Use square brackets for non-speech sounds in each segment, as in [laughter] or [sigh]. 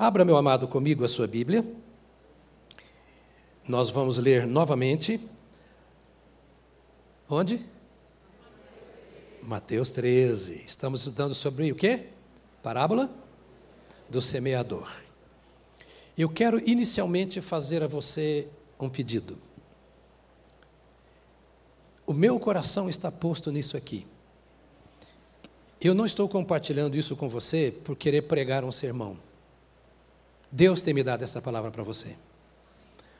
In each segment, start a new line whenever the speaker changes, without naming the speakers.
Abra, meu amado, comigo a sua Bíblia. Nós vamos ler novamente. Onde? Mateus 13. Estamos estudando sobre o quê? Parábola do semeador. Eu quero inicialmente fazer a você um pedido. O meu coração está posto nisso aqui. Eu não estou compartilhando isso com você por querer pregar um sermão. Deus tem me dado essa palavra para você.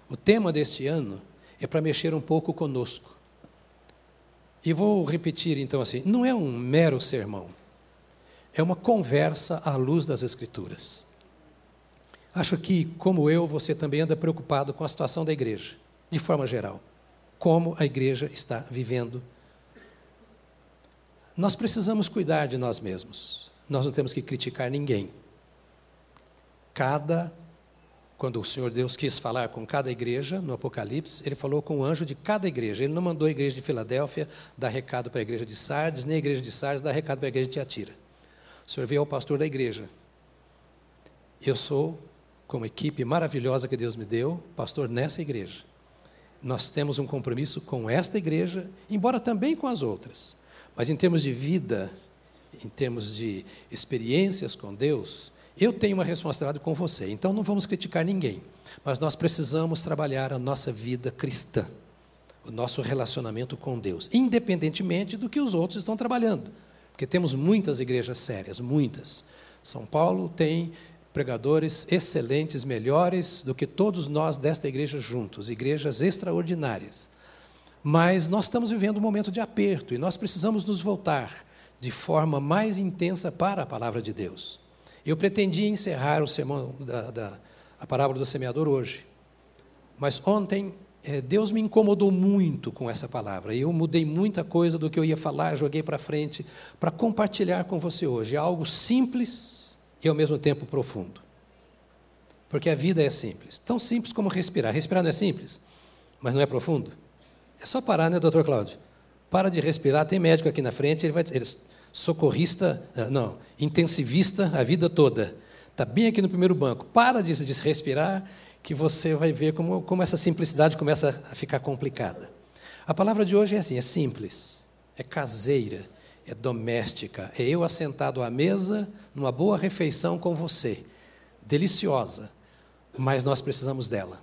O tema deste ano é para mexer um pouco conosco. E vou repetir então assim: não é um mero sermão, é uma conversa à luz das Escrituras. Acho que, como eu, você também anda preocupado com a situação da igreja, de forma geral. Como a igreja está vivendo. Nós precisamos cuidar de nós mesmos. Nós não temos que criticar ninguém. Cada quando o Senhor Deus quis falar com cada igreja no Apocalipse, ele falou com o anjo de cada igreja. Ele não mandou a igreja de Filadélfia dar recado para a igreja de Sardes, nem a igreja de Sardes dar recado para a igreja de Tiatira. O Senhor veio ao pastor da igreja. Eu sou como equipe maravilhosa que Deus me deu, pastor nessa igreja. Nós temos um compromisso com esta igreja, embora também com as outras. Mas em termos de vida, em termos de experiências com Deus, eu tenho uma responsabilidade com você. Então não vamos criticar ninguém, mas nós precisamos trabalhar a nossa vida cristã, o nosso relacionamento com Deus, independentemente do que os outros estão trabalhando. Porque temos muitas igrejas sérias, muitas. São Paulo tem pregadores excelentes, melhores do que todos nós desta igreja juntos, igrejas extraordinárias. Mas nós estamos vivendo um momento de aperto e nós precisamos nos voltar de forma mais intensa para a palavra de Deus. Eu pretendia encerrar o sermão da, da a parábola do semeador hoje, mas ontem é, Deus me incomodou muito com essa palavra. Eu mudei muita coisa do que eu ia falar, joguei para frente para compartilhar com você hoje. É algo simples e ao mesmo tempo profundo. Porque a vida é simples, tão simples como respirar. Respirar não é simples, mas não é profundo. É só parar, né, doutor Cláudio? Para de respirar, tem médico aqui na frente, ele vai socorrista, ah, não, intensivista a vida toda. Está bem aqui no primeiro banco. Para de, de respirar, que você vai ver como, como essa simplicidade começa a ficar complicada. A palavra de hoje é assim: é simples, é caseira, é doméstica, é eu assentado à mesa, numa boa refeição com você, deliciosa, mas nós precisamos dela.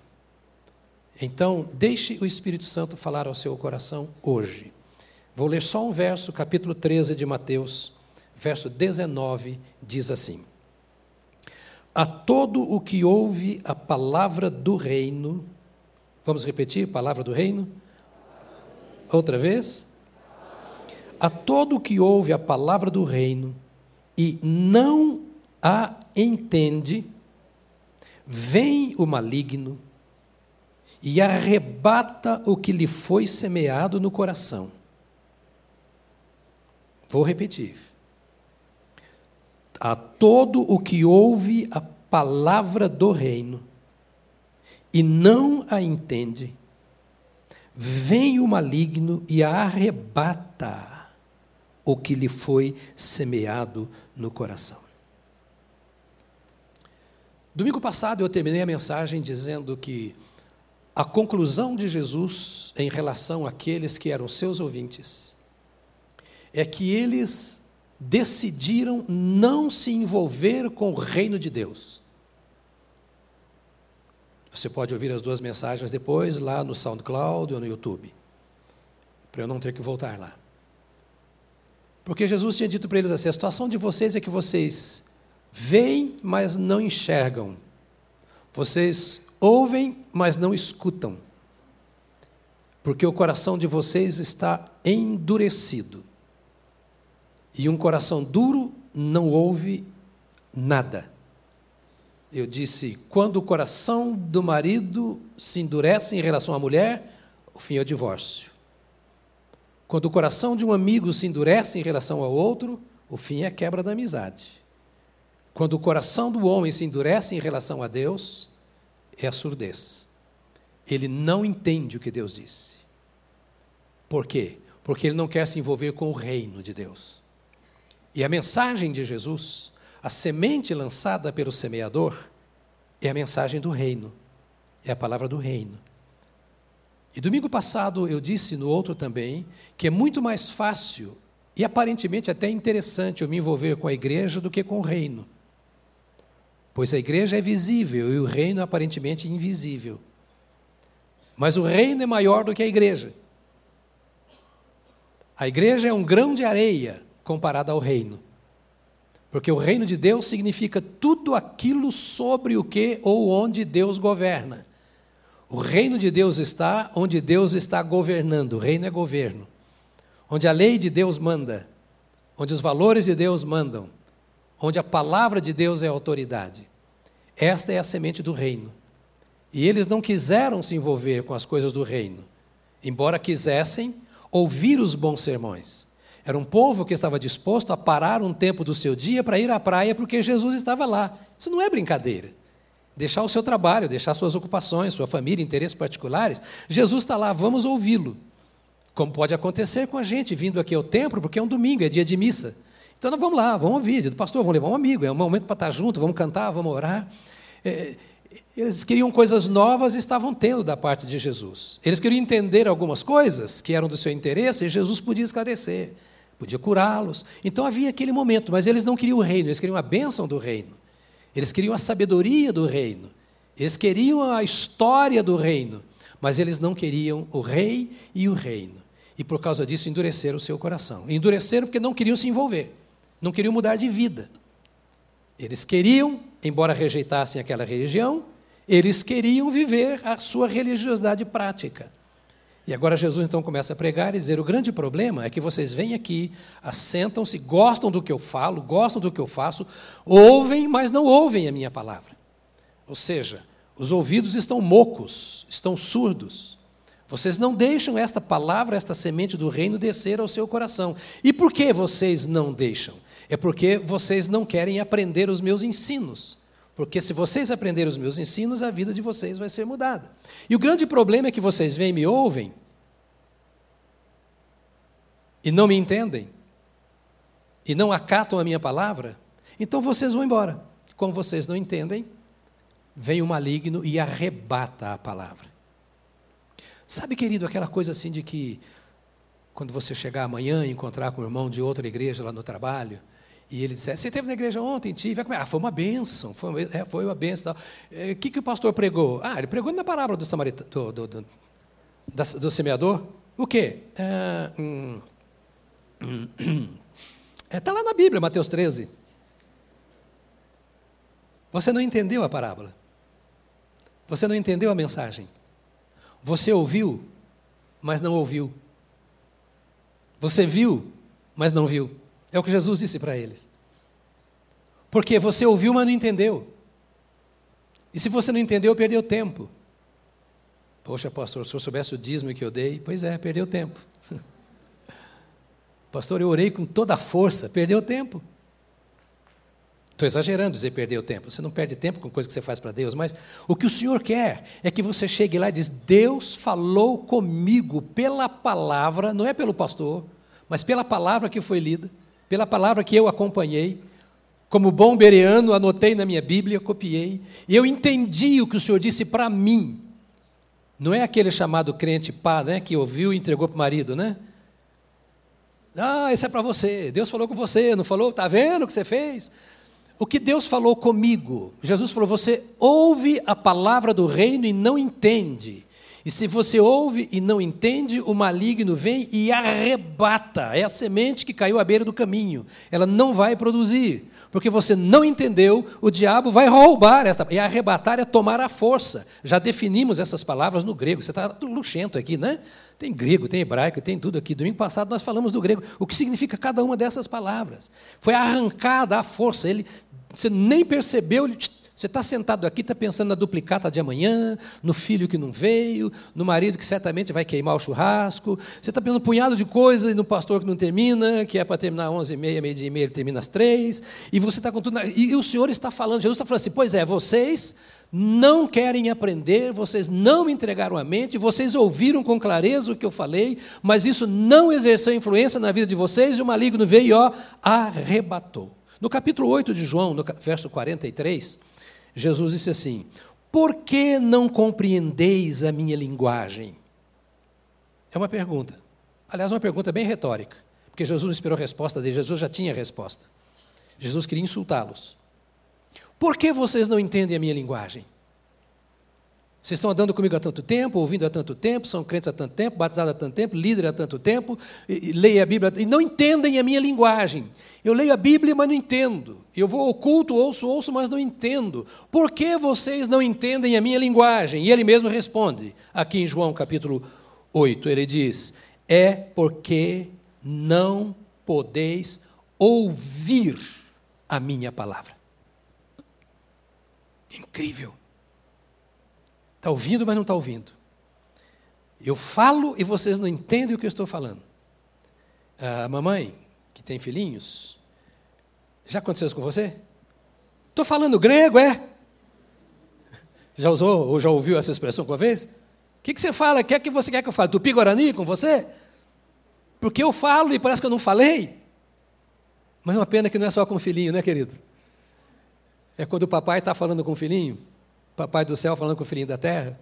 Então, deixe o Espírito Santo falar ao seu coração hoje. Vou ler só um verso, capítulo 13 de Mateus, verso 19, diz assim: A todo o que ouve a palavra do reino, vamos repetir, palavra do reino? Outra vez? a todo que ouve a palavra do reino e não a entende, vem o maligno e arrebata o que lhe foi semeado no coração. Vou repetir. A todo o que ouve a palavra do reino e não a entende, vem o maligno e a arrebata o que lhe foi semeado no coração. Domingo passado eu terminei a mensagem dizendo que a conclusão de Jesus em relação àqueles que eram seus ouvintes é que eles decidiram não se envolver com o reino de Deus. Você pode ouvir as duas mensagens depois, lá no SoundCloud ou no YouTube, para eu não ter que voltar lá. Porque Jesus tinha dito para eles assim: a situação de vocês é que vocês veem, mas não enxergam. Vocês ouvem, mas não escutam. Porque o coração de vocês está endurecido. E um coração duro não ouve nada. Eu disse: quando o coração do marido se endurece em relação à mulher, o fim é o divórcio. Quando o coração de um amigo se endurece em relação ao outro, o fim é a quebra da amizade. Quando o coração do homem se endurece em relação a Deus, é a surdez. Ele não entende o que Deus disse. Por quê? Porque ele não quer se envolver com o reino de Deus. E a mensagem de Jesus, a semente lançada pelo semeador, é a mensagem do reino, é a palavra do reino. E domingo passado eu disse no outro também que é muito mais fácil e aparentemente até interessante eu me envolver com a igreja do que com o reino. Pois a igreja é visível e o reino é aparentemente invisível. Mas o reino é maior do que a igreja. A igreja é um grão de areia comparada ao reino. Porque o reino de Deus significa tudo aquilo sobre o que ou onde Deus governa. O reino de Deus está onde Deus está governando. O reino é governo. Onde a lei de Deus manda, onde os valores de Deus mandam, onde a palavra de Deus é autoridade. Esta é a semente do reino. E eles não quiseram se envolver com as coisas do reino, embora quisessem ouvir os bons sermões. Era um povo que estava disposto a parar um tempo do seu dia para ir à praia porque Jesus estava lá. Isso não é brincadeira. Deixar o seu trabalho, deixar suas ocupações, sua família, interesses particulares. Jesus está lá, vamos ouvi-lo. Como pode acontecer com a gente vindo aqui ao templo, porque é um domingo, é dia de missa. Então nós vamos lá, vamos ouvir, do pastor, vamos levar um amigo, é um momento para estar junto, vamos cantar, vamos orar. É, eles queriam coisas novas e estavam tendo da parte de Jesus. Eles queriam entender algumas coisas que eram do seu interesse e Jesus podia esclarecer podia curá-los. Então havia aquele momento, mas eles não queriam o reino, eles queriam a bênção do reino. Eles queriam a sabedoria do reino. Eles queriam a história do reino, mas eles não queriam o rei e o reino. E por causa disso endureceram o seu coração. Endureceram porque não queriam se envolver, não queriam mudar de vida. Eles queriam, embora rejeitassem aquela religião, eles queriam viver a sua religiosidade prática. E agora Jesus então começa a pregar e dizer: o grande problema é que vocês vêm aqui, assentam-se, gostam do que eu falo, gostam do que eu faço, ouvem, mas não ouvem a minha palavra. Ou seja, os ouvidos estão mocos, estão surdos. Vocês não deixam esta palavra, esta semente do reino descer ao seu coração. E por que vocês não deixam? É porque vocês não querem aprender os meus ensinos. Porque se vocês aprenderem os meus ensinos, a vida de vocês vai ser mudada. E o grande problema é que vocês vêm e me ouvem e não me entendem e não acatam a minha palavra, então vocês vão embora. Como vocês não entendem, vem o maligno e arrebata a palavra. Sabe, querido, aquela coisa assim de que quando você chegar amanhã e encontrar com o irmão de outra igreja lá no trabalho, e ele disse: Você esteve na igreja ontem? Tive. Ah, foi uma benção. Foi uma, é, foi uma benção. O é, que, que o pastor pregou? Ah, ele pregou na parábola do, samarita, do, do, do, do semeador. O quê? Está é, hum, [clears throat] é, tá lá na Bíblia, Mateus 13. Você não entendeu a parábola. Você não entendeu a mensagem. Você ouviu, mas não ouviu. Você viu, mas não viu. É o que Jesus disse para eles. Porque você ouviu, mas não entendeu. E se você não entendeu, perdeu tempo. Poxa, pastor, se eu soubesse o dízimo que eu dei, pois é, perdeu tempo. [laughs] pastor, eu orei com toda a força, perdeu tempo. Estou exagerando dizer perdeu tempo. Você não perde tempo com coisa que você faz para Deus, mas o que o Senhor quer é que você chegue lá e diz: Deus falou comigo pela palavra, não é pelo pastor, mas pela palavra que foi lida pela palavra que eu acompanhei. Como bom bereano, anotei na minha Bíblia, copiei, e eu entendi o que o Senhor disse para mim. Não é aquele chamado crente pá, né, que ouviu e entregou para o marido, né? Ah, isso é para você. Deus falou com você, não falou? Está vendo o que você fez? O que Deus falou comigo? Jesus falou: você ouve a palavra do reino e não entende. E se você ouve e não entende, o maligno vem e arrebata. É a semente que caiu à beira do caminho. Ela não vai produzir. Porque você não entendeu, o diabo vai roubar esta. E arrebatar é tomar a força. Já definimos essas palavras no grego. Você está luxento aqui, né? Tem grego, tem hebraico, tem tudo aqui. Domingo passado nós falamos do grego. O que significa cada uma dessas palavras? Foi arrancada a força. Ele, você nem percebeu, ele você está sentado aqui, está pensando na duplicata de amanhã, no filho que não veio, no marido que certamente vai queimar o churrasco. Você está pensando um punhado de coisas e no pastor que não termina, que é para terminar às 11h30, meio-dia e meia, ele termina às três. E você está com tudo. E o Senhor está falando, Jesus está falando assim: pois é, vocês não querem aprender, vocês não me entregaram a mente, vocês ouviram com clareza o que eu falei, mas isso não exerceu influência na vida de vocês e o maligno veio e ó, arrebatou. No capítulo 8 de João, no verso 43, Jesus disse assim: Por que não compreendeis a minha linguagem? É uma pergunta. Aliás, uma pergunta bem retórica, porque Jesus não esperou a resposta dele, Jesus já tinha a resposta. Jesus queria insultá-los. Por que vocês não entendem a minha linguagem? Vocês estão andando comigo há tanto tempo, ouvindo há tanto tempo, são crentes há tanto tempo, batizados há tanto tempo, líder há tanto tempo, e, e leem a Bíblia e não entendem a minha linguagem. Eu leio a Bíblia, mas não entendo. Eu vou ao culto, ouço, ouço, mas não entendo. Por que vocês não entendem a minha linguagem? E ele mesmo responde, aqui em João capítulo 8, ele diz: É porque não podeis ouvir a minha palavra. Incrível. Está ouvindo, mas não está ouvindo. Eu falo e vocês não entendem o que eu estou falando. A mamãe, que tem filhinhos, já aconteceu isso com você? Estou falando grego, é? [laughs] Já usou ou já ouviu essa expressão uma vez? O que, que você fala? O que é que você quer que eu fale? Tupi-Guarani com você? Porque eu falo e parece que eu não falei. Mas é uma pena que não é só com o filhinho, né, querido? É quando o papai está falando com o filhinho papai do céu falando com o filhinho da terra,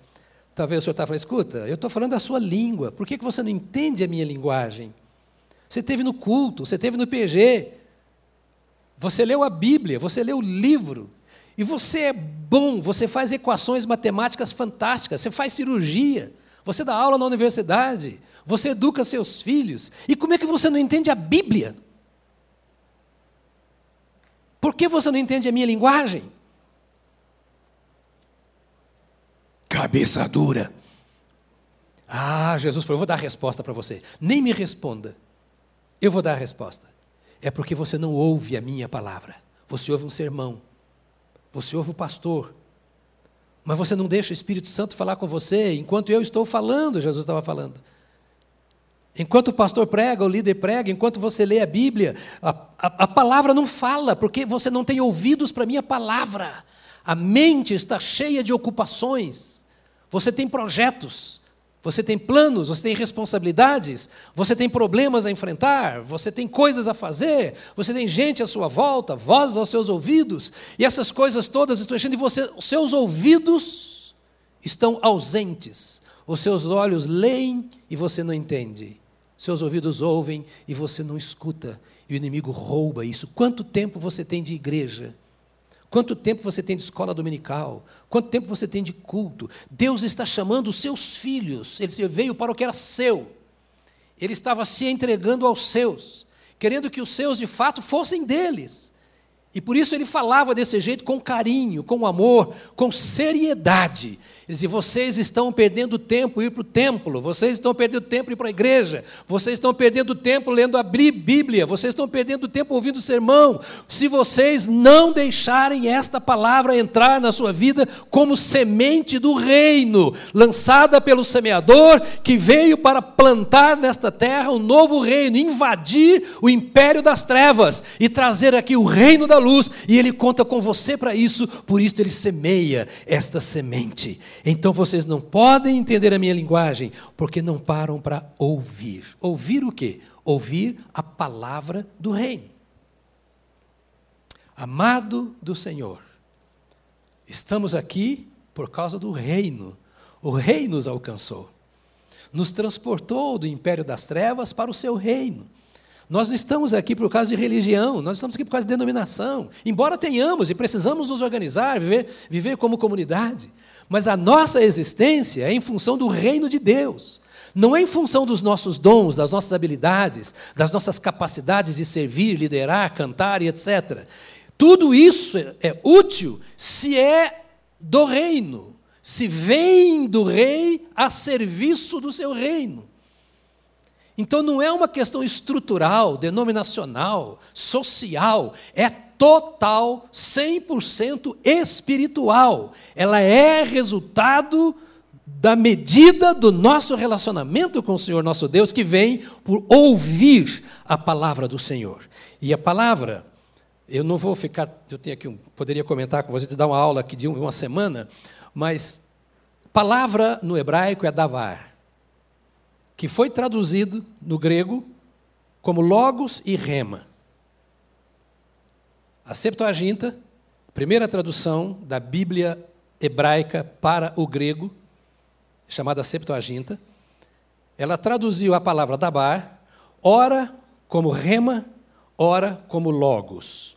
talvez o senhor está falando, escuta, eu estou falando a sua língua, por que, que você não entende a minha linguagem? Você teve no culto, você teve no PG, você leu a Bíblia, você leu o livro, e você é bom, você faz equações matemáticas fantásticas, você faz cirurgia, você dá aula na universidade, você educa seus filhos, e como é que você não entende a Bíblia? Por que você não entende a minha linguagem? Cabeça dura. Ah, Jesus falou: eu vou dar a resposta para você. Nem me responda. Eu vou dar a resposta. É porque você não ouve a minha palavra. Você ouve um sermão. Você ouve o pastor. Mas você não deixa o Espírito Santo falar com você enquanto eu estou falando, Jesus estava falando. Enquanto o pastor prega, o líder prega, enquanto você lê a Bíblia, a, a, a palavra não fala, porque você não tem ouvidos para a minha palavra. A mente está cheia de ocupações. Você tem projetos, você tem planos, você tem responsabilidades, você tem problemas a enfrentar, você tem coisas a fazer, você tem gente à sua volta, voz aos seus ouvidos, e essas coisas todas estão enchendo e você, os seus ouvidos estão ausentes. Os seus olhos leem e você não entende. Seus ouvidos ouvem e você não escuta. E o inimigo rouba isso. Quanto tempo você tem de igreja? Quanto tempo você tem de escola dominical? Quanto tempo você tem de culto? Deus está chamando os seus filhos. Ele veio para o que era seu. Ele estava se entregando aos seus, querendo que os seus de fato fossem deles. E por isso ele falava desse jeito com carinho, com amor, com seriedade. Ele vocês estão perdendo tempo ir para o templo, vocês estão perdendo tempo ir para a igreja, vocês estão perdendo tempo lendo a Bíblia, vocês estão perdendo tempo ouvindo sermão. Se vocês não deixarem esta palavra entrar na sua vida como semente do reino, lançada pelo semeador, que veio para plantar nesta terra um novo reino, invadir o império das trevas e trazer aqui o reino da luz, e ele conta com você para isso, por isso ele semeia esta semente. Então vocês não podem entender a minha linguagem, porque não param para ouvir. Ouvir o quê? Ouvir a palavra do reino. Amado do Senhor, estamos aqui por causa do reino. O rei nos alcançou, nos transportou do império das trevas para o seu reino. Nós não estamos aqui por causa de religião, nós estamos aqui por causa de denominação. Embora tenhamos e precisamos nos organizar, viver, viver como comunidade, mas a nossa existência é em função do reino de Deus. Não é em função dos nossos dons, das nossas habilidades, das nossas capacidades de servir, liderar, cantar e etc. Tudo isso é útil se é do reino, se vem do rei a serviço do seu reino. Então não é uma questão estrutural, denominacional, social, é total, 100% espiritual. Ela é resultado da medida do nosso relacionamento com o Senhor nosso Deus, que vem por ouvir a palavra do Senhor. E a palavra, eu não vou ficar, eu tenho aqui um, poderia comentar com você, de dar uma aula aqui de uma semana, mas palavra no hebraico é davar, que foi traduzido no grego como logos e rema. A Septuaginta, primeira tradução da Bíblia hebraica para o grego, chamada Septuaginta, ela traduziu a palavra dabar, ora como rema, ora como logos.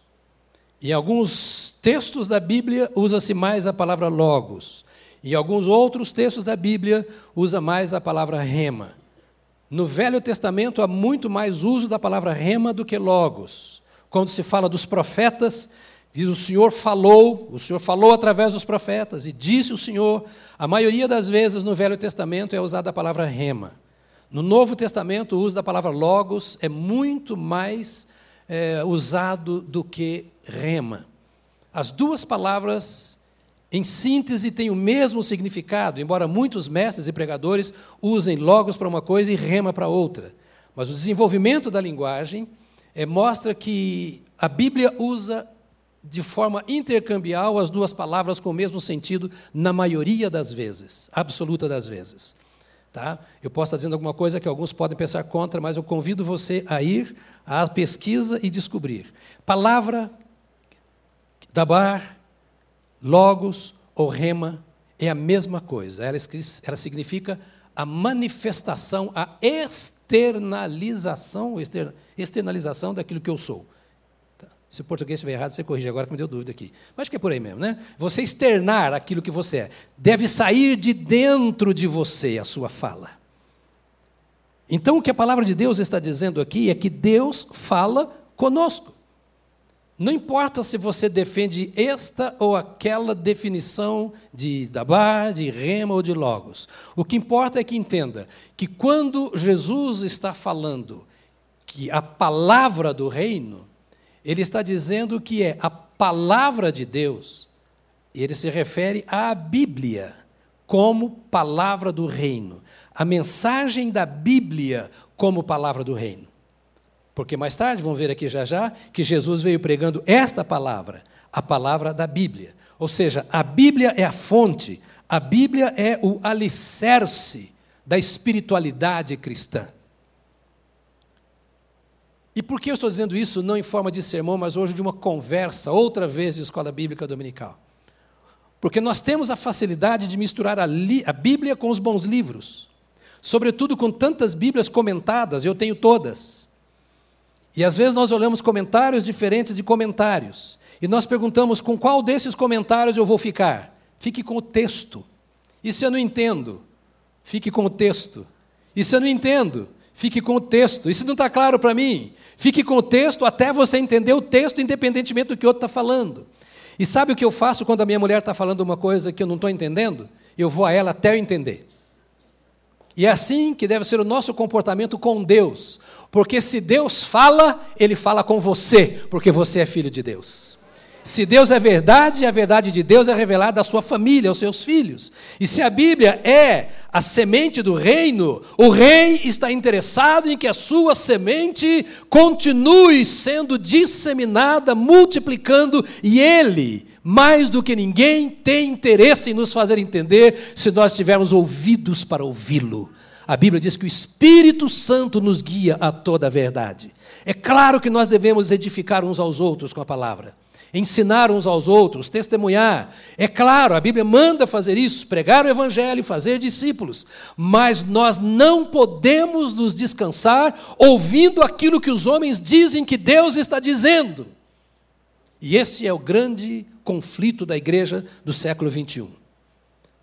Em alguns textos da Bíblia usa-se mais a palavra logos. Em alguns outros textos da Bíblia usa mais a palavra rema. No Velho Testamento há muito mais uso da palavra rema do que logos. Quando se fala dos profetas, diz o Senhor falou, o Senhor falou através dos profetas e disse o Senhor. A maioria das vezes no Velho Testamento é usada a palavra rema. No Novo Testamento, o uso da palavra logos é muito mais é, usado do que rema. As duas palavras, em síntese, têm o mesmo significado, embora muitos mestres e pregadores usem logos para uma coisa e rema para outra. Mas o desenvolvimento da linguagem é, mostra que a Bíblia usa de forma intercambial as duas palavras com o mesmo sentido na maioria das vezes, absoluta das vezes. Tá? Eu posso estar dizendo alguma coisa que alguns podem pensar contra, mas eu convido você a ir à pesquisa e descobrir. Palavra, dabar, logos ou rema é a mesma coisa. Ela, ela significa a manifestação, a externalização, externalização daquilo que eu sou. Se o português estiver errado, você corrige agora que me deu dúvida aqui. Mas acho que é por aí mesmo, né? Você externar aquilo que você é. Deve sair de dentro de você a sua fala. Então, o que a palavra de Deus está dizendo aqui é que Deus fala conosco. Não importa se você defende esta ou aquela definição de Dabar, de Rema ou de Logos. O que importa é que entenda que quando Jesus está falando que a palavra do reino, ele está dizendo que é a palavra de Deus, ele se refere à Bíblia como palavra do reino. A mensagem da Bíblia como palavra do reino. Porque mais tarde, vamos ver aqui já já, que Jesus veio pregando esta palavra, a palavra da Bíblia. Ou seja, a Bíblia é a fonte, a Bíblia é o alicerce da espiritualidade cristã. E por que eu estou dizendo isso não em forma de sermão, mas hoje de uma conversa, outra vez de escola bíblica dominical? Porque nós temos a facilidade de misturar a, a Bíblia com os bons livros, sobretudo com tantas Bíblias comentadas, eu tenho todas. E às vezes nós olhamos comentários diferentes de comentários, e nós perguntamos com qual desses comentários eu vou ficar. Fique com o texto. E se eu não entendo? Fique com o texto. E se eu não entendo? Fique com o texto. Isso não está claro para mim. Fique com o texto até você entender o texto, independentemente do que o outro está falando. E sabe o que eu faço quando a minha mulher está falando uma coisa que eu não estou entendendo? Eu vou a ela até eu entender. E é assim que deve ser o nosso comportamento com Deus. Porque se Deus fala, Ele fala com você, porque você é filho de Deus. Se Deus é verdade, a verdade de Deus é revelada à sua família, aos seus filhos. E se a Bíblia é a semente do reino, o rei está interessado em que a sua semente continue sendo disseminada, multiplicando, e ele, mais do que ninguém, tem interesse em nos fazer entender se nós tivermos ouvidos para ouvi-lo. A Bíblia diz que o Espírito Santo nos guia a toda a verdade. É claro que nós devemos edificar uns aos outros com a palavra ensinar uns aos outros, testemunhar. É claro, a Bíblia manda fazer isso, pregar o Evangelho, fazer discípulos. Mas nós não podemos nos descansar ouvindo aquilo que os homens dizem que Deus está dizendo. E esse é o grande conflito da igreja do século 21.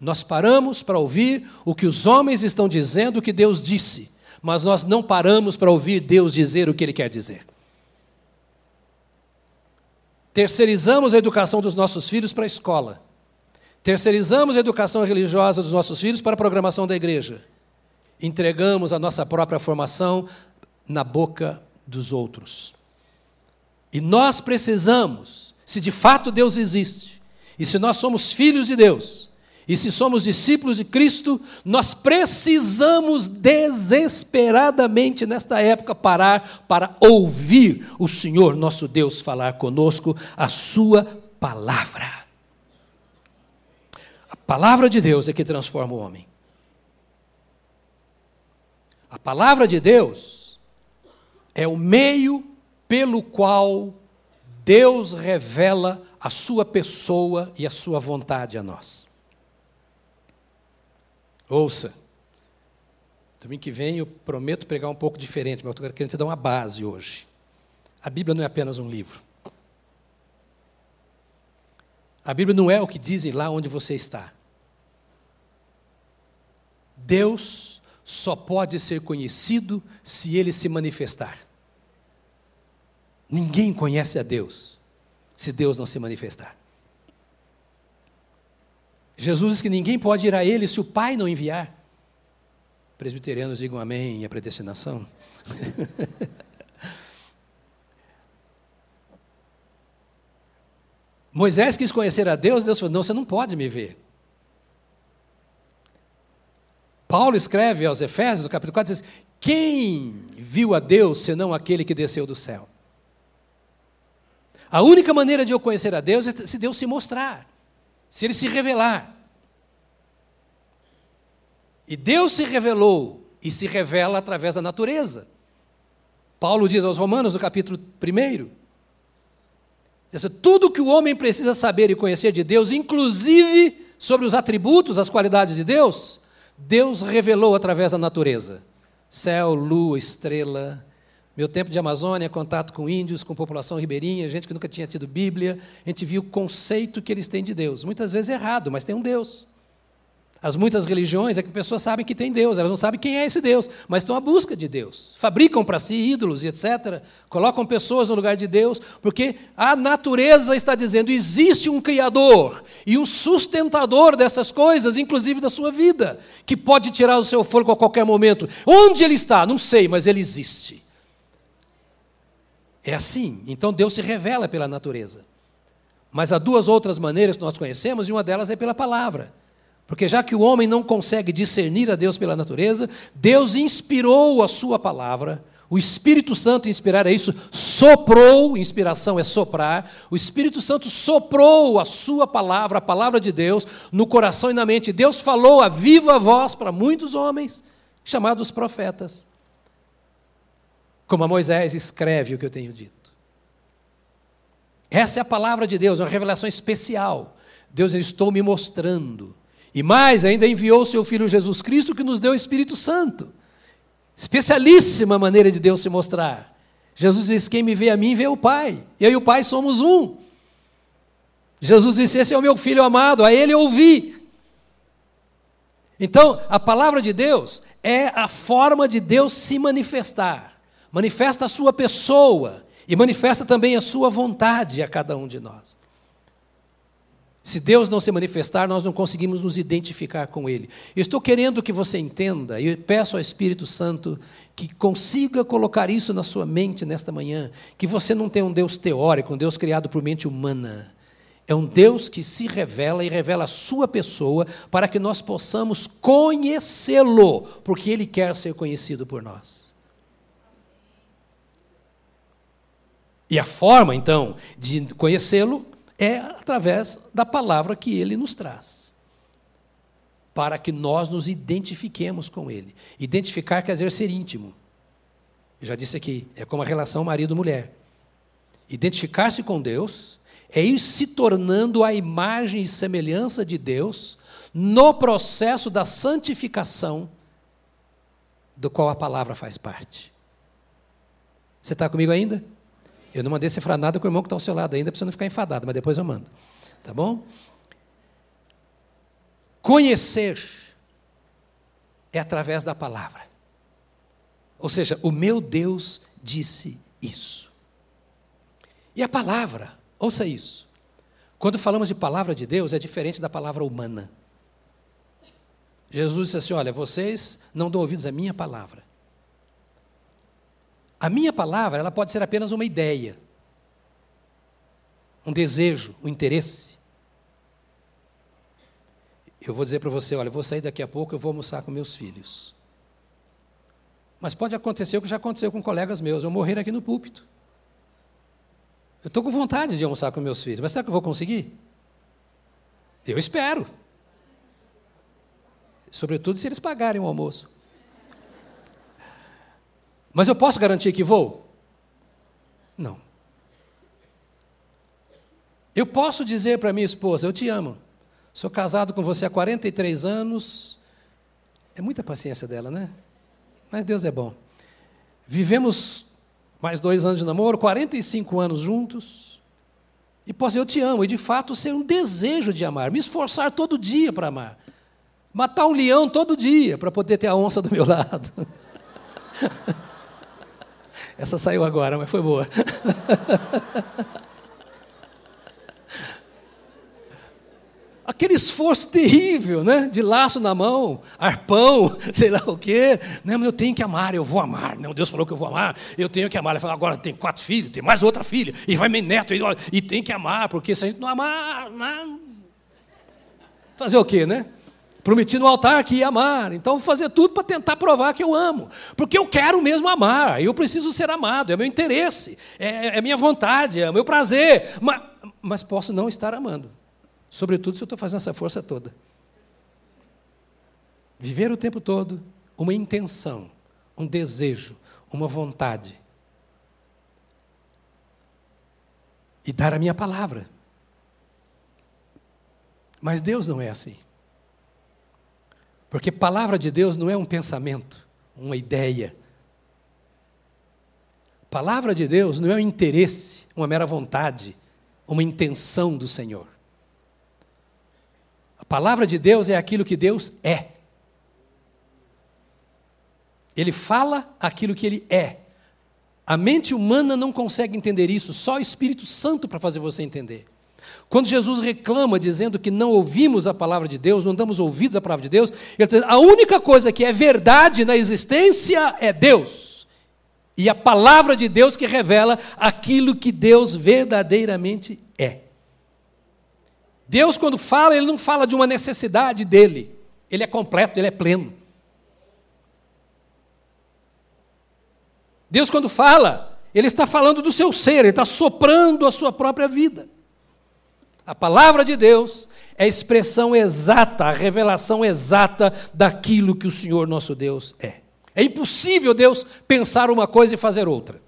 Nós paramos para ouvir o que os homens estão dizendo que Deus disse, mas nós não paramos para ouvir Deus dizer o que Ele quer dizer. Terceirizamos a educação dos nossos filhos para a escola. Terceirizamos a educação religiosa dos nossos filhos para a programação da igreja. Entregamos a nossa própria formação na boca dos outros. E nós precisamos, se de fato Deus existe, e se nós somos filhos de Deus, e se somos discípulos de Cristo, nós precisamos desesperadamente nesta época parar para ouvir o Senhor nosso Deus falar conosco a Sua palavra. A palavra de Deus é que transforma o homem. A palavra de Deus é o meio pelo qual Deus revela a sua pessoa e a sua vontade a nós. Ouça, domingo que vem eu prometo pregar um pouco diferente, mas eu estou querendo te dar uma base hoje. A Bíblia não é apenas um livro. A Bíblia não é o que dizem lá onde você está. Deus só pode ser conhecido se ele se manifestar. Ninguém conhece a Deus se Deus não se manifestar. Jesus diz que ninguém pode ir a Ele se o Pai não enviar. Presbiterianos digam amém e a predestinação. [laughs] Moisés quis conhecer a Deus, Deus falou: não, você não pode me ver. Paulo escreve aos Efésios, no capítulo 4, diz: Quem viu a Deus senão aquele que desceu do céu? A única maneira de eu conhecer a Deus é se Deus se mostrar, se Ele se revelar. E Deus se revelou e se revela através da natureza. Paulo diz aos Romanos, no capítulo 1, tudo que o homem precisa saber e conhecer de Deus, inclusive sobre os atributos, as qualidades de Deus, Deus revelou através da natureza. Céu, lua, estrela, meu tempo de Amazônia, contato com índios, com população ribeirinha, gente que nunca tinha tido Bíblia, a gente viu o conceito que eles têm de Deus. Muitas vezes errado, mas tem um Deus. As muitas religiões é que pessoas sabem que tem Deus, elas não sabem quem é esse Deus, mas estão à busca de Deus. Fabricam para si ídolos e etc. Colocam pessoas no lugar de Deus, porque a natureza está dizendo: existe um Criador e um sustentador dessas coisas, inclusive da sua vida, que pode tirar o seu fôlego a qualquer momento. Onde ele está? Não sei, mas ele existe. É assim. Então Deus se revela pela natureza. Mas há duas outras maneiras que nós conhecemos, e uma delas é pela palavra. Porque já que o homem não consegue discernir a Deus pela natureza, Deus inspirou a sua palavra, o Espírito Santo inspirar é isso, soprou, inspiração é soprar, o Espírito Santo soprou a sua palavra, a palavra de Deus, no coração e na mente. Deus falou a viva voz para muitos homens, chamados profetas como a Moisés escreve o que eu tenho dito. Essa é a palavra de Deus, uma revelação especial. Deus estou me mostrando. E mais, ainda enviou o seu Filho Jesus Cristo, que nos deu o Espírito Santo. Especialíssima maneira de Deus se mostrar. Jesus disse: Quem me vê a mim, vê o Pai. Eu e o Pai somos um. Jesus disse: Esse é o meu filho amado, a ele ouvi. Então, a palavra de Deus é a forma de Deus se manifestar manifesta a sua pessoa e manifesta também a sua vontade a cada um de nós. Se Deus não se manifestar, nós não conseguimos nos identificar com Ele. Estou querendo que você entenda, e peço ao Espírito Santo que consiga colocar isso na sua mente nesta manhã, que você não tem um Deus teórico, um Deus criado por mente humana. É um Deus que se revela e revela a sua pessoa para que nós possamos conhecê-lo, porque Ele quer ser conhecido por nós. E a forma, então, de conhecê-lo é através da palavra que ele nos traz. Para que nós nos identifiquemos com ele. Identificar quer dizer ser íntimo. Eu já disse aqui, é como a relação marido-mulher. Identificar-se com Deus é ir se tornando a imagem e semelhança de Deus no processo da santificação do qual a palavra faz parte. Você está comigo ainda? Eu não mandei falar nada com o irmão que está ao seu lado ainda, para você não ficar enfadado, mas depois eu mando. Tá bom? Conhecer é através da palavra. Ou seja, o meu Deus disse isso. E a palavra, ouça isso. Quando falamos de palavra de Deus, é diferente da palavra humana. Jesus disse assim: Olha, vocês não dão ouvidos à minha palavra. A minha palavra, ela pode ser apenas uma ideia, um desejo, um interesse. Eu vou dizer para você, olha, eu vou sair daqui a pouco, eu vou almoçar com meus filhos. Mas pode acontecer o que já aconteceu com colegas meus, eu morrer aqui no púlpito. Eu estou com vontade de almoçar com meus filhos, mas será que eu vou conseguir? Eu espero. Sobretudo se eles pagarem o almoço. Mas eu posso garantir que vou? Não. Eu posso dizer para minha esposa: Eu te amo. Sou casado com você há 43 anos. É muita paciência dela, né? Mas Deus é bom. Vivemos mais dois anos de namoro, 45 anos juntos. E posso, eu te amo, e de fato ser um desejo de amar, me esforçar todo dia para amar. Matar um leão todo dia para poder ter a onça do meu [laughs] lado. Essa saiu agora, mas foi boa. [laughs] aquele esforço terrível, né? De laço na mão, arpão, [laughs] sei lá o quê. Né? Mas eu tenho que amar, eu vou amar. Não, Deus falou que eu vou amar, eu tenho que amar. Ele falou, agora tem quatro filhos, tem mais outra filha, e vai meu neto, e, e tem que amar, porque se a gente não amar, não... fazer o quê, né? Prometi no altar que ia amar, então vou fazer tudo para tentar provar que eu amo, porque eu quero mesmo amar, eu preciso ser amado, é meu interesse, é, é minha vontade, é meu prazer, mas, mas posso não estar amando. Sobretudo se eu estou fazendo essa força toda. Viver o tempo todo uma intenção, um desejo, uma vontade. E dar a minha palavra. Mas Deus não é assim. Porque palavra de Deus não é um pensamento, uma ideia. Palavra de Deus não é um interesse, uma mera vontade, uma intenção do Senhor. A palavra de Deus é aquilo que Deus é. Ele fala aquilo que ele é. A mente humana não consegue entender isso, só o Espírito Santo para fazer você entender. Quando Jesus reclama dizendo que não ouvimos a palavra de Deus, não damos ouvidos à palavra de Deus, ele a única coisa que é verdade na existência é Deus. E a palavra de Deus que revela aquilo que Deus verdadeiramente é. Deus, quando fala, ele não fala de uma necessidade dele. Ele é completo, ele é pleno. Deus, quando fala, ele está falando do seu ser, ele está soprando a sua própria vida. A palavra de Deus é a expressão exata, a revelação exata daquilo que o Senhor nosso Deus é. É impossível Deus pensar uma coisa e fazer outra.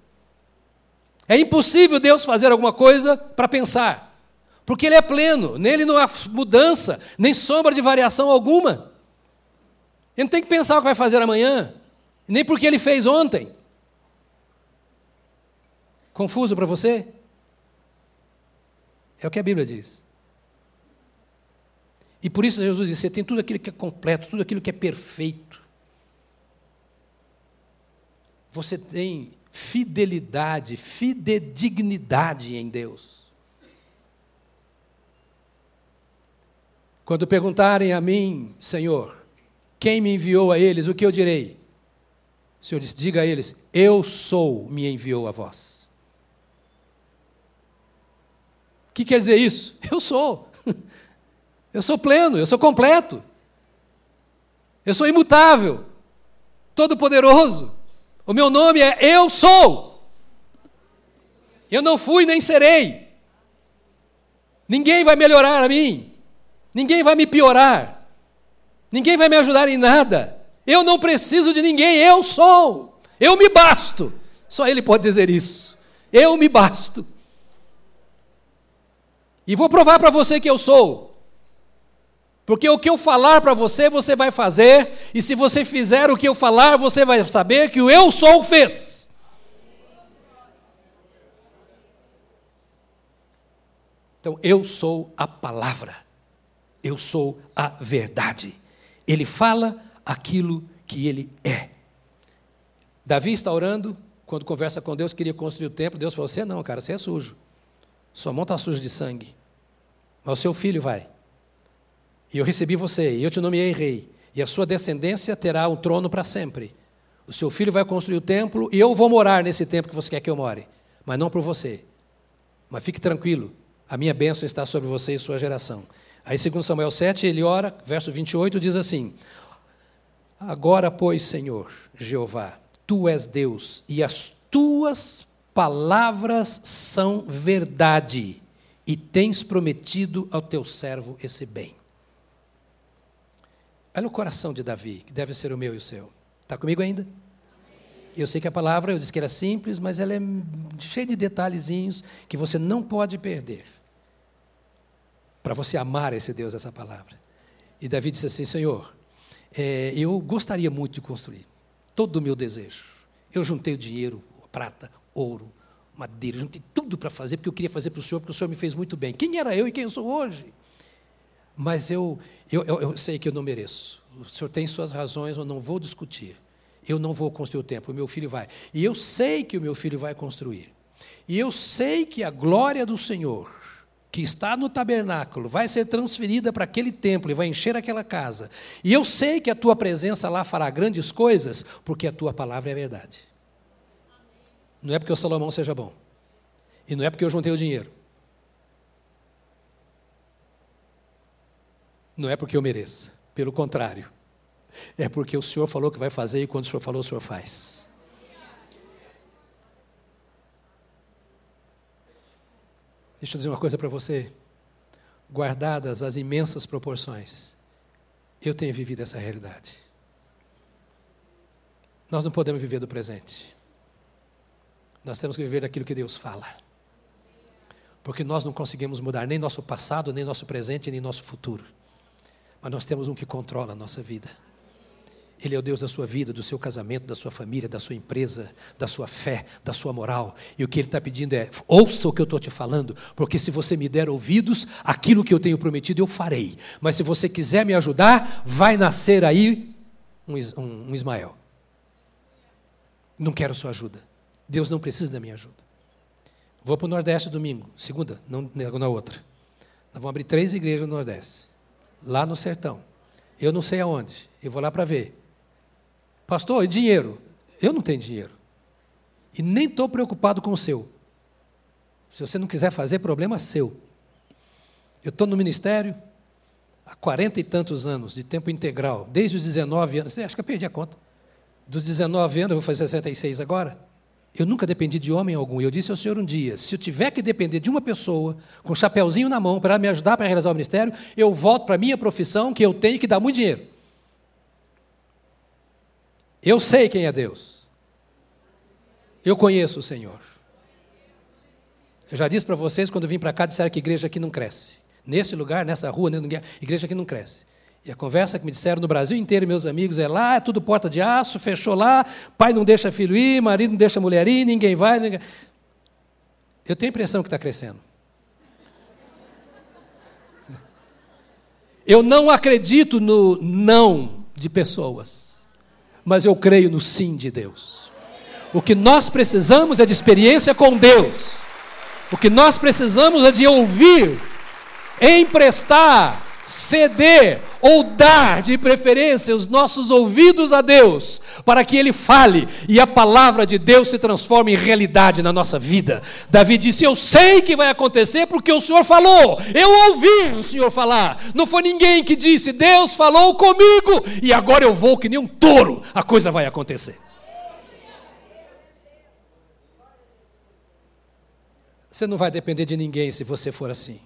É impossível Deus fazer alguma coisa para pensar. Porque ele é pleno, nele não há mudança, nem sombra de variação alguma. Ele não tem que pensar o que vai fazer amanhã, nem porque ele fez ontem. Confuso para você? É o que a Bíblia diz. E por isso Jesus disse: você tem tudo aquilo que é completo, tudo aquilo que é perfeito. Você tem fidelidade, fidedignidade em Deus. Quando perguntarem a mim, Senhor, quem me enviou a eles, o que eu direi? O Senhor disse: diga a eles, eu sou, me enviou a vós. O que quer dizer isso? Eu sou. Eu sou pleno, eu sou completo. Eu sou imutável, todo-poderoso. O meu nome é Eu Sou. Eu não fui nem serei. Ninguém vai melhorar a mim. Ninguém vai me piorar. Ninguém vai me ajudar em nada. Eu não preciso de ninguém, eu sou. Eu me basto. Só Ele pode dizer isso. Eu me basto. E vou provar para você que eu sou. Porque o que eu falar para você, você vai fazer, e se você fizer o que eu falar, você vai saber que o eu sou fez. Então, eu sou a palavra. Eu sou a verdade. Ele fala aquilo que ele é. Davi está orando, quando conversa com Deus, queria construir o templo. Deus falou: Você não, cara, você é sujo. Sua mão está suja de sangue. Mas o seu filho vai. E eu recebi você, e eu te nomeei rei. E a sua descendência terá um trono para sempre. O seu filho vai construir o templo, e eu vou morar nesse templo que você quer que eu more. Mas não por você. Mas fique tranquilo, a minha bênção está sobre você e sua geração. Aí, segundo Samuel 7, ele ora, verso 28, diz assim: Agora, pois, Senhor, Jeová, tu és Deus, e as tuas palavras são verdade, e tens prometido ao teu servo esse bem. Olha o coração de Davi, que deve ser o meu e o seu. Está comigo ainda? Eu sei que a palavra, eu disse que era simples, mas ela é cheia de detalhezinhos que você não pode perder. para você amar esse Deus, essa palavra. E Davi disse assim: Senhor, é, eu gostaria muito de construir, todo o meu desejo. Eu juntei o dinheiro, prata, ouro, madeira, juntei tudo para fazer, porque eu queria fazer para o Senhor, porque o Senhor me fez muito bem. Quem era eu e quem eu sou hoje? Mas eu, eu, eu, eu sei que eu não mereço. O Senhor tem suas razões, eu não vou discutir. Eu não vou construir o templo, o meu filho vai. E eu sei que o meu filho vai construir. E eu sei que a glória do Senhor, que está no tabernáculo, vai ser transferida para aquele templo e vai encher aquela casa. E eu sei que a tua presença lá fará grandes coisas, porque a tua palavra é verdade. Não é porque o Salomão seja bom. E não é porque eu juntei o dinheiro. Não é porque eu mereça. Pelo contrário. É porque o Senhor falou que vai fazer e quando o Senhor falou, o Senhor faz. Deixa eu dizer uma coisa para você. Guardadas as imensas proporções, eu tenho vivido essa realidade. Nós não podemos viver do presente. Nós temos que viver daquilo que Deus fala. Porque nós não conseguimos mudar nem nosso passado, nem nosso presente, nem nosso futuro. Mas nós temos um que controla a nossa vida. Ele é o Deus da sua vida, do seu casamento, da sua família, da sua empresa, da sua fé, da sua moral. E o que Ele está pedindo é: ouça o que eu estou te falando, porque se você me der ouvidos, aquilo que eu tenho prometido eu farei. Mas se você quiser me ajudar, vai nascer aí um, um, um Ismael. Não quero sua ajuda. Deus não precisa da minha ajuda. Vou para o Nordeste domingo, segunda, não na outra. Nós vamos abrir três igrejas no Nordeste, lá no sertão. Eu não sei aonde, eu vou lá para ver. Pastor, e dinheiro? Eu não tenho dinheiro. E nem estou preocupado com o seu. Se você não quiser fazer, problema seu. Eu estou no ministério há quarenta e tantos anos, de tempo integral, desde os 19 anos. Acho que eu perdi a conta. Dos 19 anos, eu vou fazer 66 agora. Eu nunca dependi de homem algum. Eu disse ao Senhor um dia: se eu tiver que depender de uma pessoa, com um chapéuzinho na mão, para me ajudar para realizar o ministério, eu volto para a minha profissão, que eu tenho que dar muito dinheiro. Eu sei quem é Deus. Eu conheço o Senhor. Eu já disse para vocês quando vim para cá, disseram que igreja aqui não cresce. Nesse lugar, nessa rua, igreja aqui não cresce. E a conversa que me disseram no Brasil inteiro, meus amigos, é lá, é tudo porta de aço, fechou lá, pai não deixa filho ir, marido não deixa mulher ir, ninguém vai. Ninguém... Eu tenho a impressão que está crescendo. Eu não acredito no não de pessoas mas eu creio no sim de Deus. O que nós precisamos é de experiência com Deus. O que nós precisamos é de ouvir, emprestar, ceder ou dar de preferência os nossos ouvidos a Deus, para que Ele fale e a palavra de Deus se transforme em realidade na nossa vida. Davi disse: Eu sei que vai acontecer porque o Senhor falou, eu ouvi o Senhor falar. Não foi ninguém que disse, Deus falou comigo e agora eu vou que nem um touro, a coisa vai acontecer. Você não vai depender de ninguém se você for assim.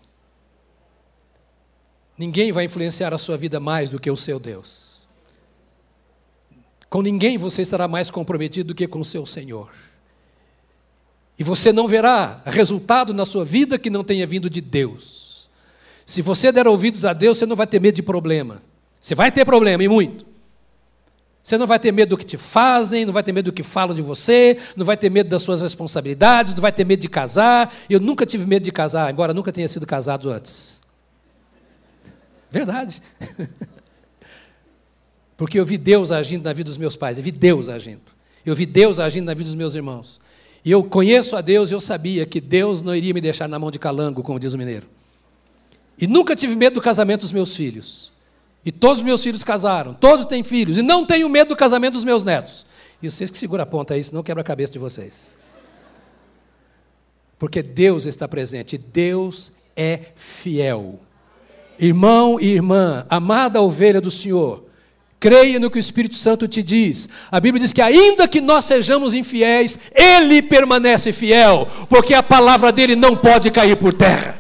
Ninguém vai influenciar a sua vida mais do que o seu Deus. Com ninguém você estará mais comprometido do que com o seu Senhor. E você não verá resultado na sua vida que não tenha vindo de Deus. Se você der ouvidos a Deus, você não vai ter medo de problema. Você vai ter problema, e muito. Você não vai ter medo do que te fazem, não vai ter medo do que falam de você, não vai ter medo das suas responsabilidades, não vai ter medo de casar. Eu nunca tive medo de casar, embora nunca tenha sido casado antes. Verdade. [laughs] Porque eu vi Deus agindo na vida dos meus pais, eu vi Deus agindo. Eu vi Deus agindo na vida dos meus irmãos. E eu conheço a Deus e eu sabia que Deus não iria me deixar na mão de calango, como diz o mineiro. E nunca tive medo do casamento dos meus filhos. E todos os meus filhos casaram, todos têm filhos, e não tenho medo do casamento dos meus netos. E vocês que seguram a ponta aí, senão quebra a cabeça de vocês. Porque Deus está presente, Deus é fiel. Irmão e irmã, amada ovelha do Senhor, creia no que o Espírito Santo te diz. A Bíblia diz que, ainda que nós sejamos infiéis, Ele permanece fiel, porque a palavra dele não pode cair por terra.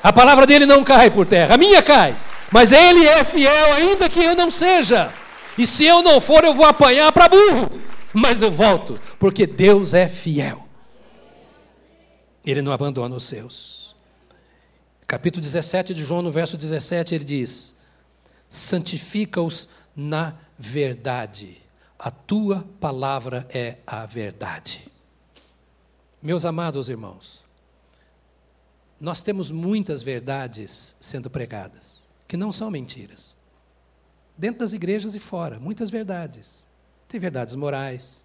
A palavra dele não cai por terra, a minha cai, mas Ele é fiel, ainda que eu não seja. E se eu não for, eu vou apanhar para burro, mas eu volto, porque Deus é fiel. Ele não abandona os seus. Capítulo 17 de João, no verso 17, ele diz: Santifica-os na verdade. A tua palavra é a verdade. Meus amados irmãos, nós temos muitas verdades sendo pregadas, que não são mentiras. Dentro das igrejas e fora, muitas verdades. Tem verdades morais,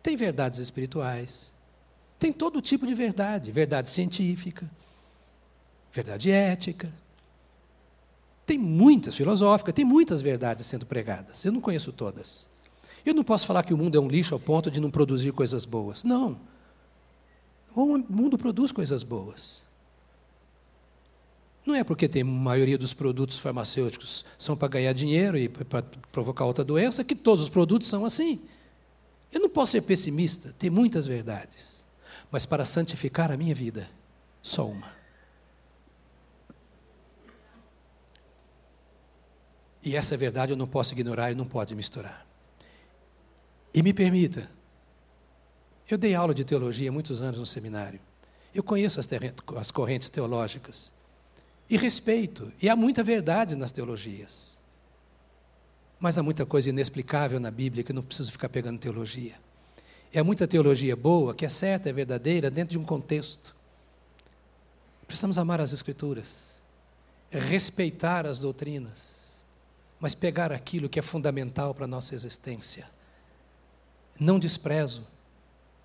tem verdades espirituais, tem todo tipo de verdade, verdade científica, verdade ética. Tem muitas filosóficas, tem muitas verdades sendo pregadas. Eu não conheço todas. Eu não posso falar que o mundo é um lixo ao ponto de não produzir coisas boas. Não. O mundo produz coisas boas. Não é porque tem a maioria dos produtos farmacêuticos são para ganhar dinheiro e para provocar outra doença que todos os produtos são assim. Eu não posso ser pessimista, tem muitas verdades. Mas para santificar a minha vida, só uma. E essa verdade eu não posso ignorar e não pode misturar. E me permita, eu dei aula de teologia muitos anos no seminário. Eu conheço as, as correntes teológicas. E respeito. E há muita verdade nas teologias. Mas há muita coisa inexplicável na Bíblia que não preciso ficar pegando teologia. E há muita teologia boa, que é certa, é verdadeira, dentro de um contexto. Precisamos amar as Escrituras, respeitar as doutrinas mas pegar aquilo que é fundamental para a nossa existência. Não desprezo.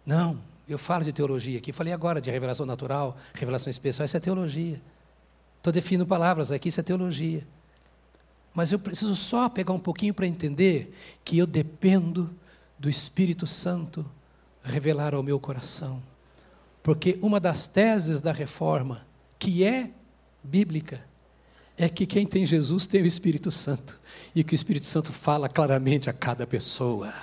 Não, eu falo de teologia aqui, falei agora de revelação natural, revelação especial, isso é teologia. Estou definindo palavras aqui, isso é teologia. Mas eu preciso só pegar um pouquinho para entender que eu dependo do Espírito Santo revelar ao meu coração. Porque uma das teses da reforma, que é bíblica, é que quem tem Jesus tem o Espírito Santo e que o Espírito Santo fala claramente a cada pessoa.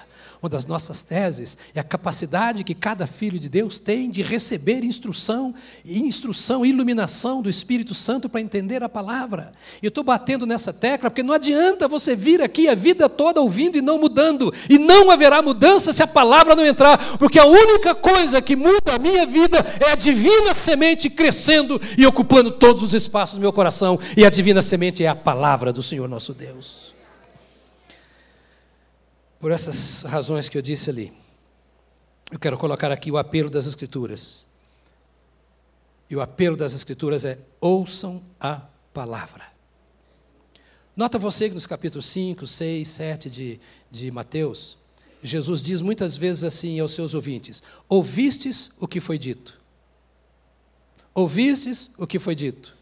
Uma das nossas teses é a capacidade que cada filho de Deus tem de receber instrução, instrução, iluminação do Espírito Santo para entender a palavra. E eu estou batendo nessa tecla porque não adianta você vir aqui a vida toda ouvindo e não mudando. E não haverá mudança se a palavra não entrar, porque a única coisa que muda a minha vida é a divina semente crescendo e ocupando todos os espaços do meu coração. E a divina semente é a palavra do Senhor nosso Deus. Por essas razões que eu disse ali, eu quero colocar aqui o apelo das Escrituras. E o apelo das Escrituras é: ouçam a palavra. Nota você que nos capítulos 5, 6, 7 de, de Mateus, Jesus diz muitas vezes assim aos seus ouvintes: Ouvistes o que foi dito? Ouvistes o que foi dito?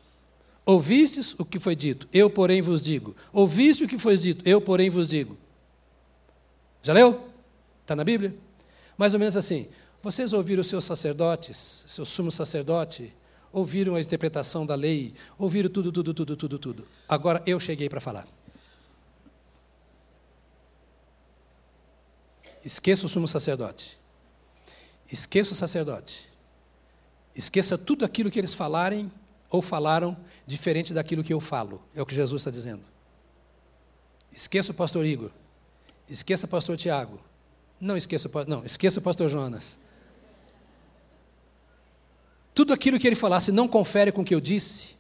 Ouvistes o que foi dito? Eu, porém, vos digo. Ouviste o que foi dito? Eu, porém, vos digo. Já leu? Está na Bíblia? Mais ou menos assim. Vocês ouviram os seus sacerdotes, seu sumo sacerdote, ouviram a interpretação da lei, ouviram tudo, tudo, tudo, tudo, tudo. Agora eu cheguei para falar. Esqueça o sumo sacerdote. Esqueça o sacerdote. Esqueça tudo aquilo que eles falarem ou falaram diferente daquilo que eu falo. É o que Jesus está dizendo. Esqueça o pastor Igor. Esqueça o pastor Tiago. Não esqueça, não, esqueça o pastor Jonas. Tudo aquilo que ele falasse não confere com o que eu disse,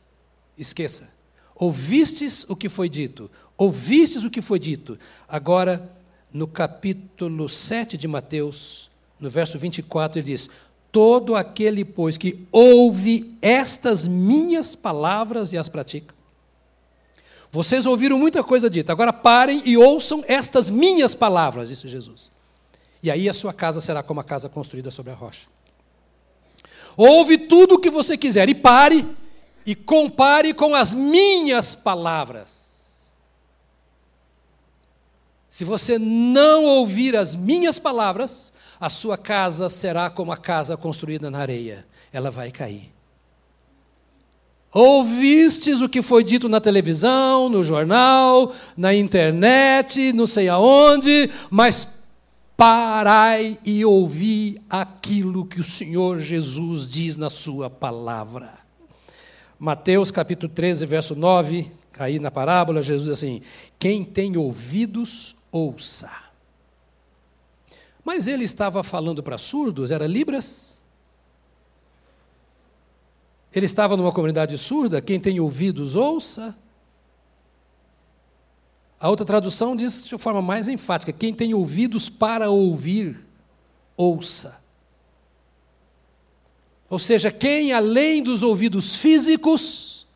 esqueça. Ouvistes o que foi dito, ouvistes o que foi dito. Agora, no capítulo 7 de Mateus, no verso 24, ele diz: Todo aquele, pois, que ouve estas minhas palavras e as pratica, vocês ouviram muita coisa dita, agora parem e ouçam estas minhas palavras, disse Jesus. E aí a sua casa será como a casa construída sobre a rocha. Ouve tudo o que você quiser e pare e compare com as minhas palavras. Se você não ouvir as minhas palavras, a sua casa será como a casa construída na areia, ela vai cair. Ouvistes o que foi dito na televisão, no jornal, na internet, não sei aonde, mas parai e ouvi aquilo que o Senhor Jesus diz na sua palavra. Mateus capítulo 13, verso 9, aí na parábola, Jesus diz assim: Quem tem ouvidos, ouça. Mas ele estava falando para surdos, era Libras? Ele estava numa comunidade surda, quem tem ouvidos, ouça. A outra tradução diz de forma mais enfática: quem tem ouvidos para ouvir, ouça. Ou seja, quem além dos ouvidos físicos,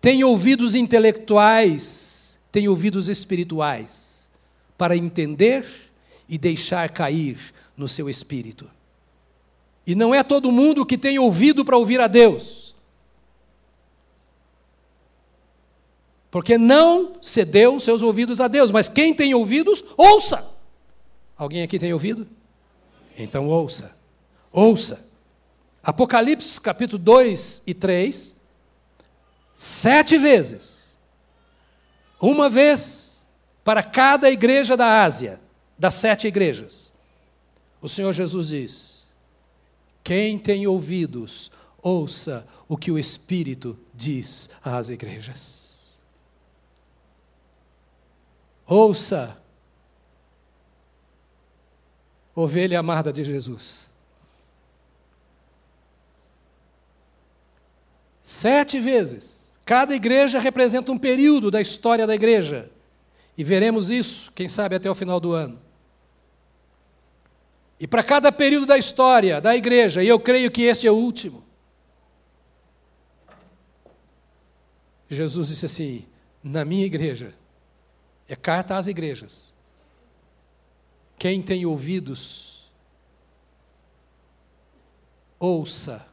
tem ouvidos intelectuais, tem ouvidos espirituais, para entender e deixar cair no seu espírito. E não é todo mundo que tem ouvido para ouvir a Deus. Porque não cedeu seus ouvidos a Deus, mas quem tem ouvidos, ouça. Alguém aqui tem ouvido? Então ouça. Ouça. Apocalipse capítulo 2 e 3, sete vezes. Uma vez para cada igreja da Ásia, das sete igrejas. O Senhor Jesus diz: quem tem ouvidos, ouça o que o Espírito diz às igrejas. Ouça, ovelha amada de Jesus. Sete vezes. Cada igreja representa um período da história da igreja. E veremos isso, quem sabe, até o final do ano. E para cada período da história da igreja, e eu creio que este é o último, Jesus disse assim: na minha igreja, é carta às igrejas. Quem tem ouvidos, ouça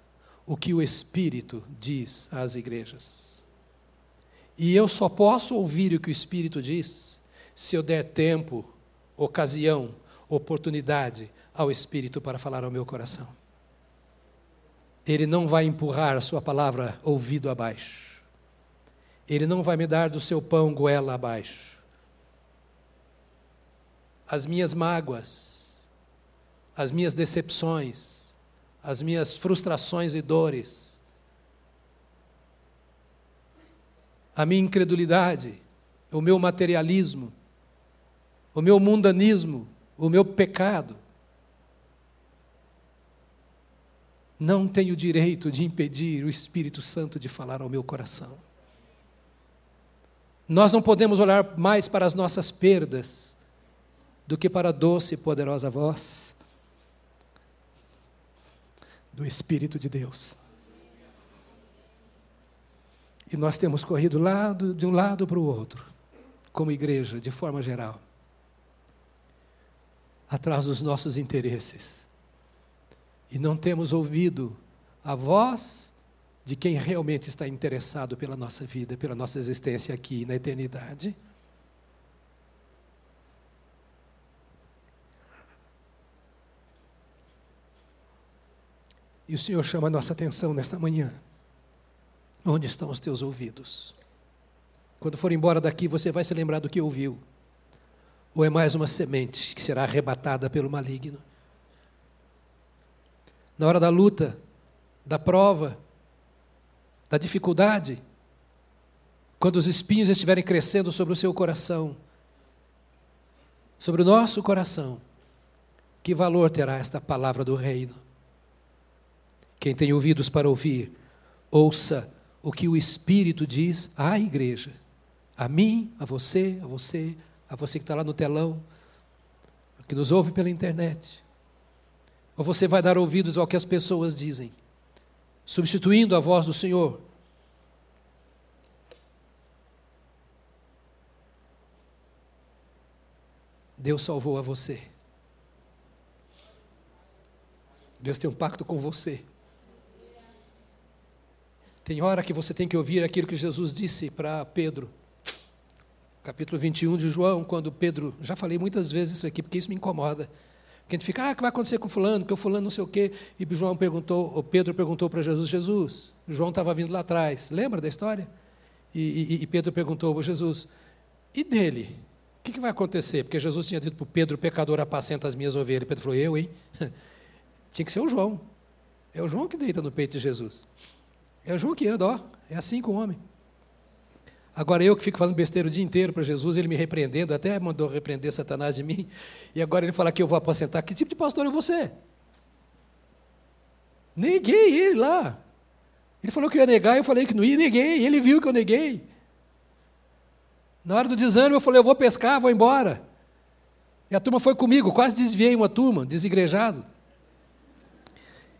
o que o Espírito diz às igrejas. E eu só posso ouvir o que o Espírito diz se eu der tempo, ocasião, oportunidade ao Espírito para falar ao meu coração. Ele não vai empurrar a sua palavra ouvido abaixo. Ele não vai me dar do seu pão goela abaixo. As minhas mágoas, as minhas decepções, as minhas frustrações e dores, a minha incredulidade, o meu materialismo, o meu mundanismo, o meu pecado, não tenho direito de impedir o Espírito Santo de falar ao meu coração. Nós não podemos olhar mais para as nossas perdas do que para a doce e poderosa voz do Espírito de Deus. E nós temos corrido lado, de um lado para o outro, como igreja, de forma geral, atrás dos nossos interesses e não temos ouvido a voz de quem realmente está interessado pela nossa vida, pela nossa existência aqui na eternidade. E o Senhor chama a nossa atenção nesta manhã. Onde estão os teus ouvidos? Quando for embora daqui, você vai se lembrar do que ouviu. Ou é mais uma semente que será arrebatada pelo maligno? na hora da luta, da prova, da dificuldade, quando os espinhos estiverem crescendo sobre o seu coração, sobre o nosso coração, que valor terá esta palavra do reino? Quem tem ouvidos para ouvir, ouça o que o Espírito diz à igreja, a mim, a você, a você, a você que está lá no telão, que nos ouve pela internet. Ou você vai dar ouvidos ao que as pessoas dizem, substituindo a voz do Senhor? Deus salvou a você. Deus tem um pacto com você. Tem hora que você tem que ouvir aquilo que Jesus disse para Pedro. Capítulo 21 de João, quando Pedro, já falei muitas vezes isso aqui porque isso me incomoda. Porque a gente fica, ah, o que vai acontecer com fulano, que o fulano não sei o quê. E João perguntou, o Pedro perguntou para Jesus, Jesus, João estava vindo lá atrás, lembra da história? E, e, e Pedro perguntou para Jesus, e dele? O que, que, vai acontecer? Porque Jesus tinha dito para Pedro, pecador, apacenta as minhas ovelhas. Pedro falou, eu, hein? [laughs] tinha que ser o João. É o João que deita no peito de Jesus. É o João que anda, ó, é assim com o homem. Agora eu que fico falando besteira o dia inteiro para Jesus, ele me repreendendo, até mandou repreender Satanás de mim, e agora ele fala que eu vou aposentar. Que tipo de pastor é você? Neguei ele lá. Ele falou que ia negar, eu falei que não ia, neguei. Ele viu que eu neguei. Na hora do desânimo, eu falei: eu vou pescar, vou embora. E a turma foi comigo, quase desviei uma turma, desigrejado.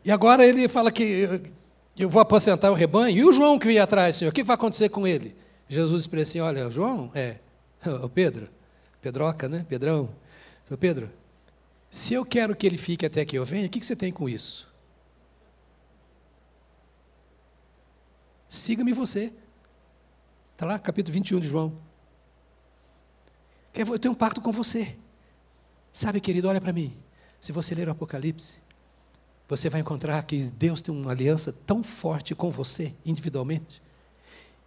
E agora ele fala que eu vou aposentar o rebanho. E o João que vinha atrás, Senhor, o que vai acontecer com ele? Jesus disse assim: Olha, João, é, [laughs] o Pedro, Pedroca, né? Pedrão. Seu Pedro, se eu quero que ele fique até que eu venha, o que você tem com isso? Siga-me você. Está lá, capítulo 21 de João. Eu tenho um pacto com você. Sabe, querido, olha para mim. Se você ler o Apocalipse, você vai encontrar que Deus tem uma aliança tão forte com você, individualmente,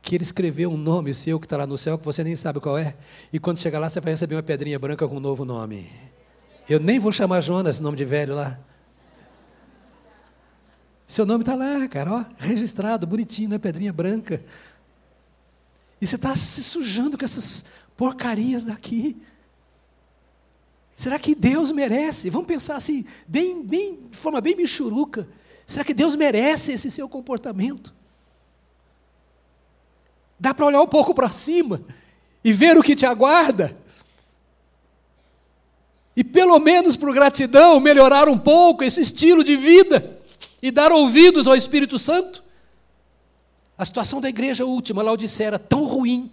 que Ele escreveu um nome seu que está lá no céu, que você nem sabe qual é, e quando chegar lá, você vai receber uma pedrinha branca com um novo nome. Eu nem vou chamar Jonas, nome de velho lá. Seu nome está lá, cara, ó, registrado, bonitinho, na pedrinha branca. E você está se sujando com essas porcarias daqui. Será que Deus merece? Vamos pensar assim, bem, bem, de forma bem michuruca. Será que Deus merece esse seu comportamento? Dá para olhar um pouco para cima e ver o que te aguarda? E pelo menos por gratidão melhorar um pouco esse estilo de vida e dar ouvidos ao Espírito Santo? A situação da igreja última, Laodicea, era tão ruim,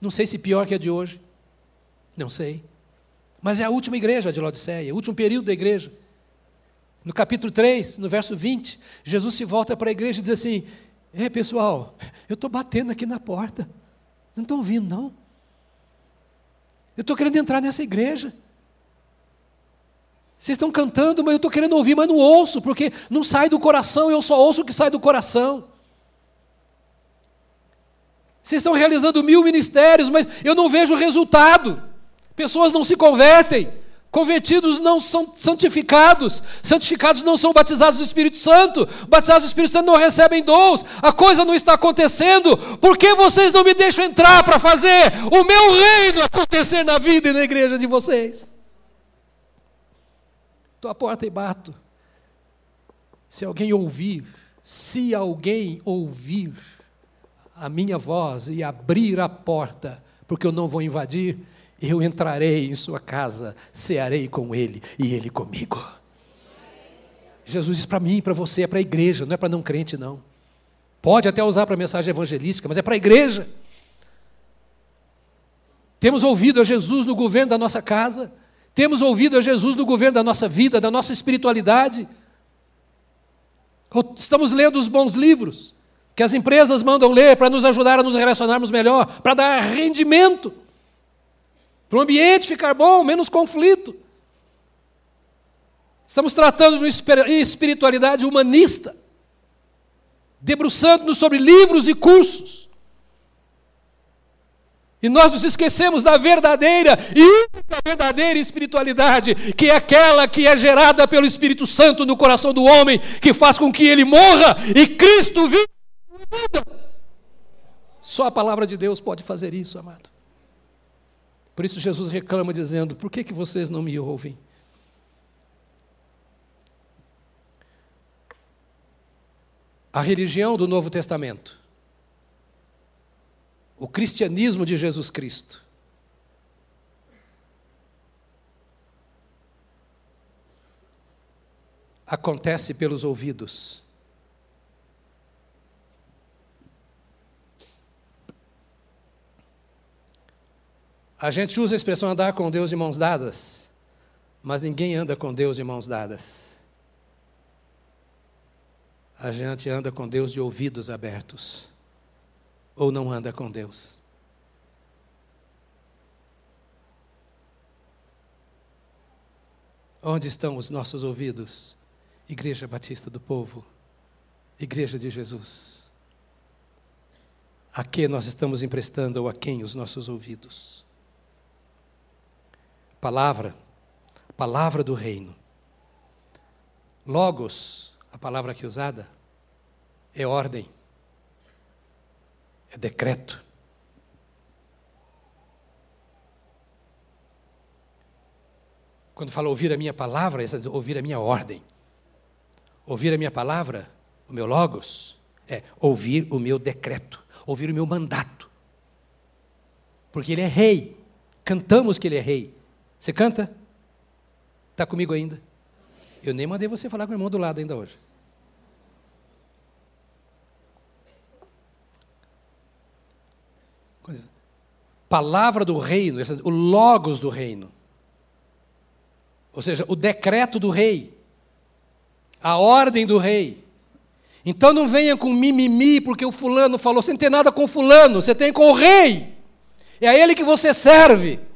não sei se pior que a de hoje, não sei. Mas é a última igreja de Laodiceia, o último período da igreja. No capítulo 3, no verso 20, Jesus se volta para a igreja e diz assim: Ei, pessoal, eu estou batendo aqui na porta. Vocês não estão ouvindo, não? Eu estou querendo entrar nessa igreja. Vocês estão cantando, mas eu estou querendo ouvir, mas não ouço, porque não sai do coração, eu só ouço o que sai do coração. Vocês estão realizando mil ministérios, mas eu não vejo resultado. Pessoas não se convertem. Convertidos não são santificados, santificados não são batizados do Espírito Santo, batizados do Espírito Santo não recebem dons, a coisa não está acontecendo, por que vocês não me deixam entrar para fazer o meu reino acontecer na vida e na igreja de vocês? Estou à porta e bato. Se alguém ouvir, se alguém ouvir a minha voz e abrir a porta, porque eu não vou invadir, eu entrarei em sua casa, cearei com ele e ele comigo. Jesus diz para mim, para você, é para a igreja, não é para não crente, não. Pode até usar para mensagem evangelística, mas é para a igreja. Temos ouvido a Jesus no governo da nossa casa, temos ouvido a Jesus no governo da nossa vida, da nossa espiritualidade. Estamos lendo os bons livros que as empresas mandam ler para nos ajudar a nos relacionarmos melhor, para dar rendimento para o ambiente ficar bom, menos conflito. Estamos tratando de uma espiritualidade humanista, debruçando-nos sobre livros e cursos. E nós nos esquecemos da verdadeira e única verdadeira espiritualidade, que é aquela que é gerada pelo Espírito Santo no coração do homem, que faz com que ele morra e Cristo viva. Só a palavra de Deus pode fazer isso, amado. Por isso Jesus reclama dizendo: Por que, que vocês não me ouvem? A religião do Novo Testamento, o cristianismo de Jesus Cristo, acontece pelos ouvidos. A gente usa a expressão andar com Deus de mãos dadas, mas ninguém anda com Deus de mãos dadas. A gente anda com Deus de ouvidos abertos, ou não anda com Deus. Onde estão os nossos ouvidos? Igreja Batista do Povo, Igreja de Jesus. A que nós estamos emprestando ou a quem os nossos ouvidos? Palavra, palavra do reino. Logos, a palavra aqui usada, é ordem, é decreto. Quando fala ouvir a minha palavra, é ouvir a minha ordem. Ouvir a minha palavra, o meu logos, É ouvir o meu decreto, ouvir o meu mandato. Porque ele é rei. Cantamos que ele é rei. Você canta? Está comigo ainda? Eu nem mandei você falar com o irmão do lado ainda hoje. Palavra do reino, o logos do reino. Ou seja, o decreto do rei. A ordem do rei. Então não venha com mimimi, porque o fulano falou, você não tem nada com o fulano, você tem com o rei. É a ele que você serve.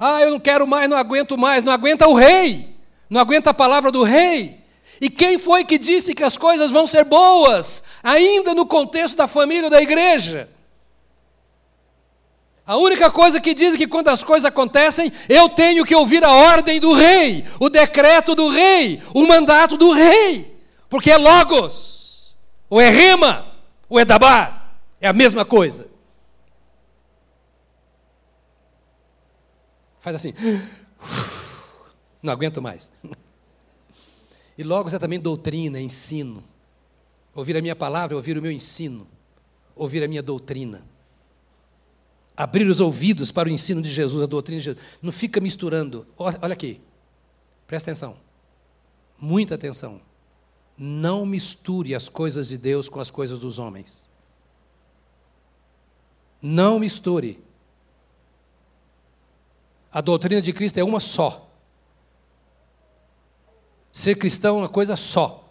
Ah, eu não quero mais, não aguento mais. Não aguenta o rei. Não aguenta a palavra do rei. E quem foi que disse que as coisas vão ser boas, ainda no contexto da família ou da igreja? A única coisa que diz é que quando as coisas acontecem, eu tenho que ouvir a ordem do rei, o decreto do rei, o mandato do rei, porque é logos, ou é rima, ou é dabar, é a mesma coisa. Faz assim. [sighs] Não aguento mais. E logo é também doutrina, ensino. Ouvir a minha palavra, ouvir o meu ensino. Ouvir a minha doutrina. Abrir os ouvidos para o ensino de Jesus, a doutrina de Jesus. Não fica misturando. Olha aqui. Presta atenção. Muita atenção. Não misture as coisas de Deus com as coisas dos homens. Não misture. A doutrina de Cristo é uma só. Ser cristão é uma coisa só.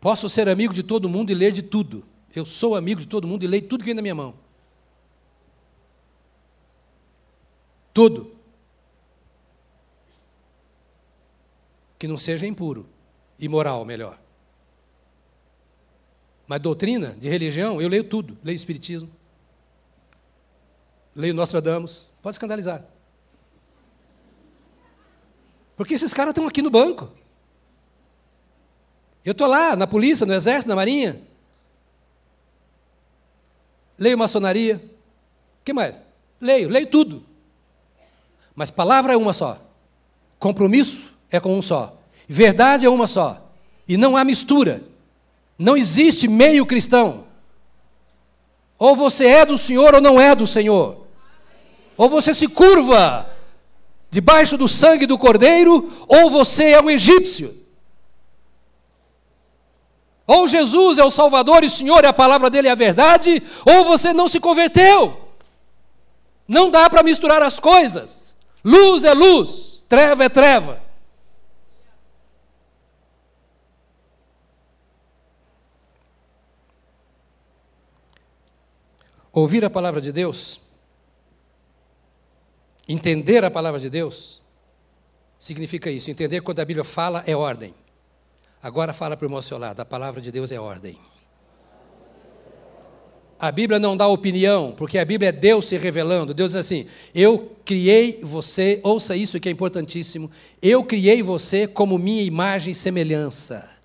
Posso ser amigo de todo mundo e ler de tudo. Eu sou amigo de todo mundo e leio tudo que vem na minha mão. Tudo. Que não seja impuro, imoral, melhor. Mas doutrina de religião, eu leio tudo. Leio Espiritismo. Leio Nostradamus. Pode escandalizar. Porque esses caras estão aqui no banco. Eu estou lá, na polícia, no exército, na marinha. Leio maçonaria. O que mais? Leio, leio tudo. Mas palavra é uma só. Compromisso é com um só. Verdade é uma só. E não há mistura. Não existe meio cristão. Ou você é do Senhor ou não é do Senhor. Ou você se curva debaixo do sangue do Cordeiro, ou você é um egípcio. Ou Jesus é o Salvador e o Senhor e a palavra dele é a verdade, ou você não se converteu. Não dá para misturar as coisas. Luz é luz, treva é treva. Ouvir a palavra de Deus, entender a palavra de Deus, significa isso. Entender quando a Bíblia fala é ordem. Agora fala para o irmão seu lado: a palavra de Deus é ordem. A Bíblia não dá opinião, porque a Bíblia é Deus se revelando. Deus diz assim: Eu criei você, ouça isso que é importantíssimo. Eu criei você como minha imagem e semelhança.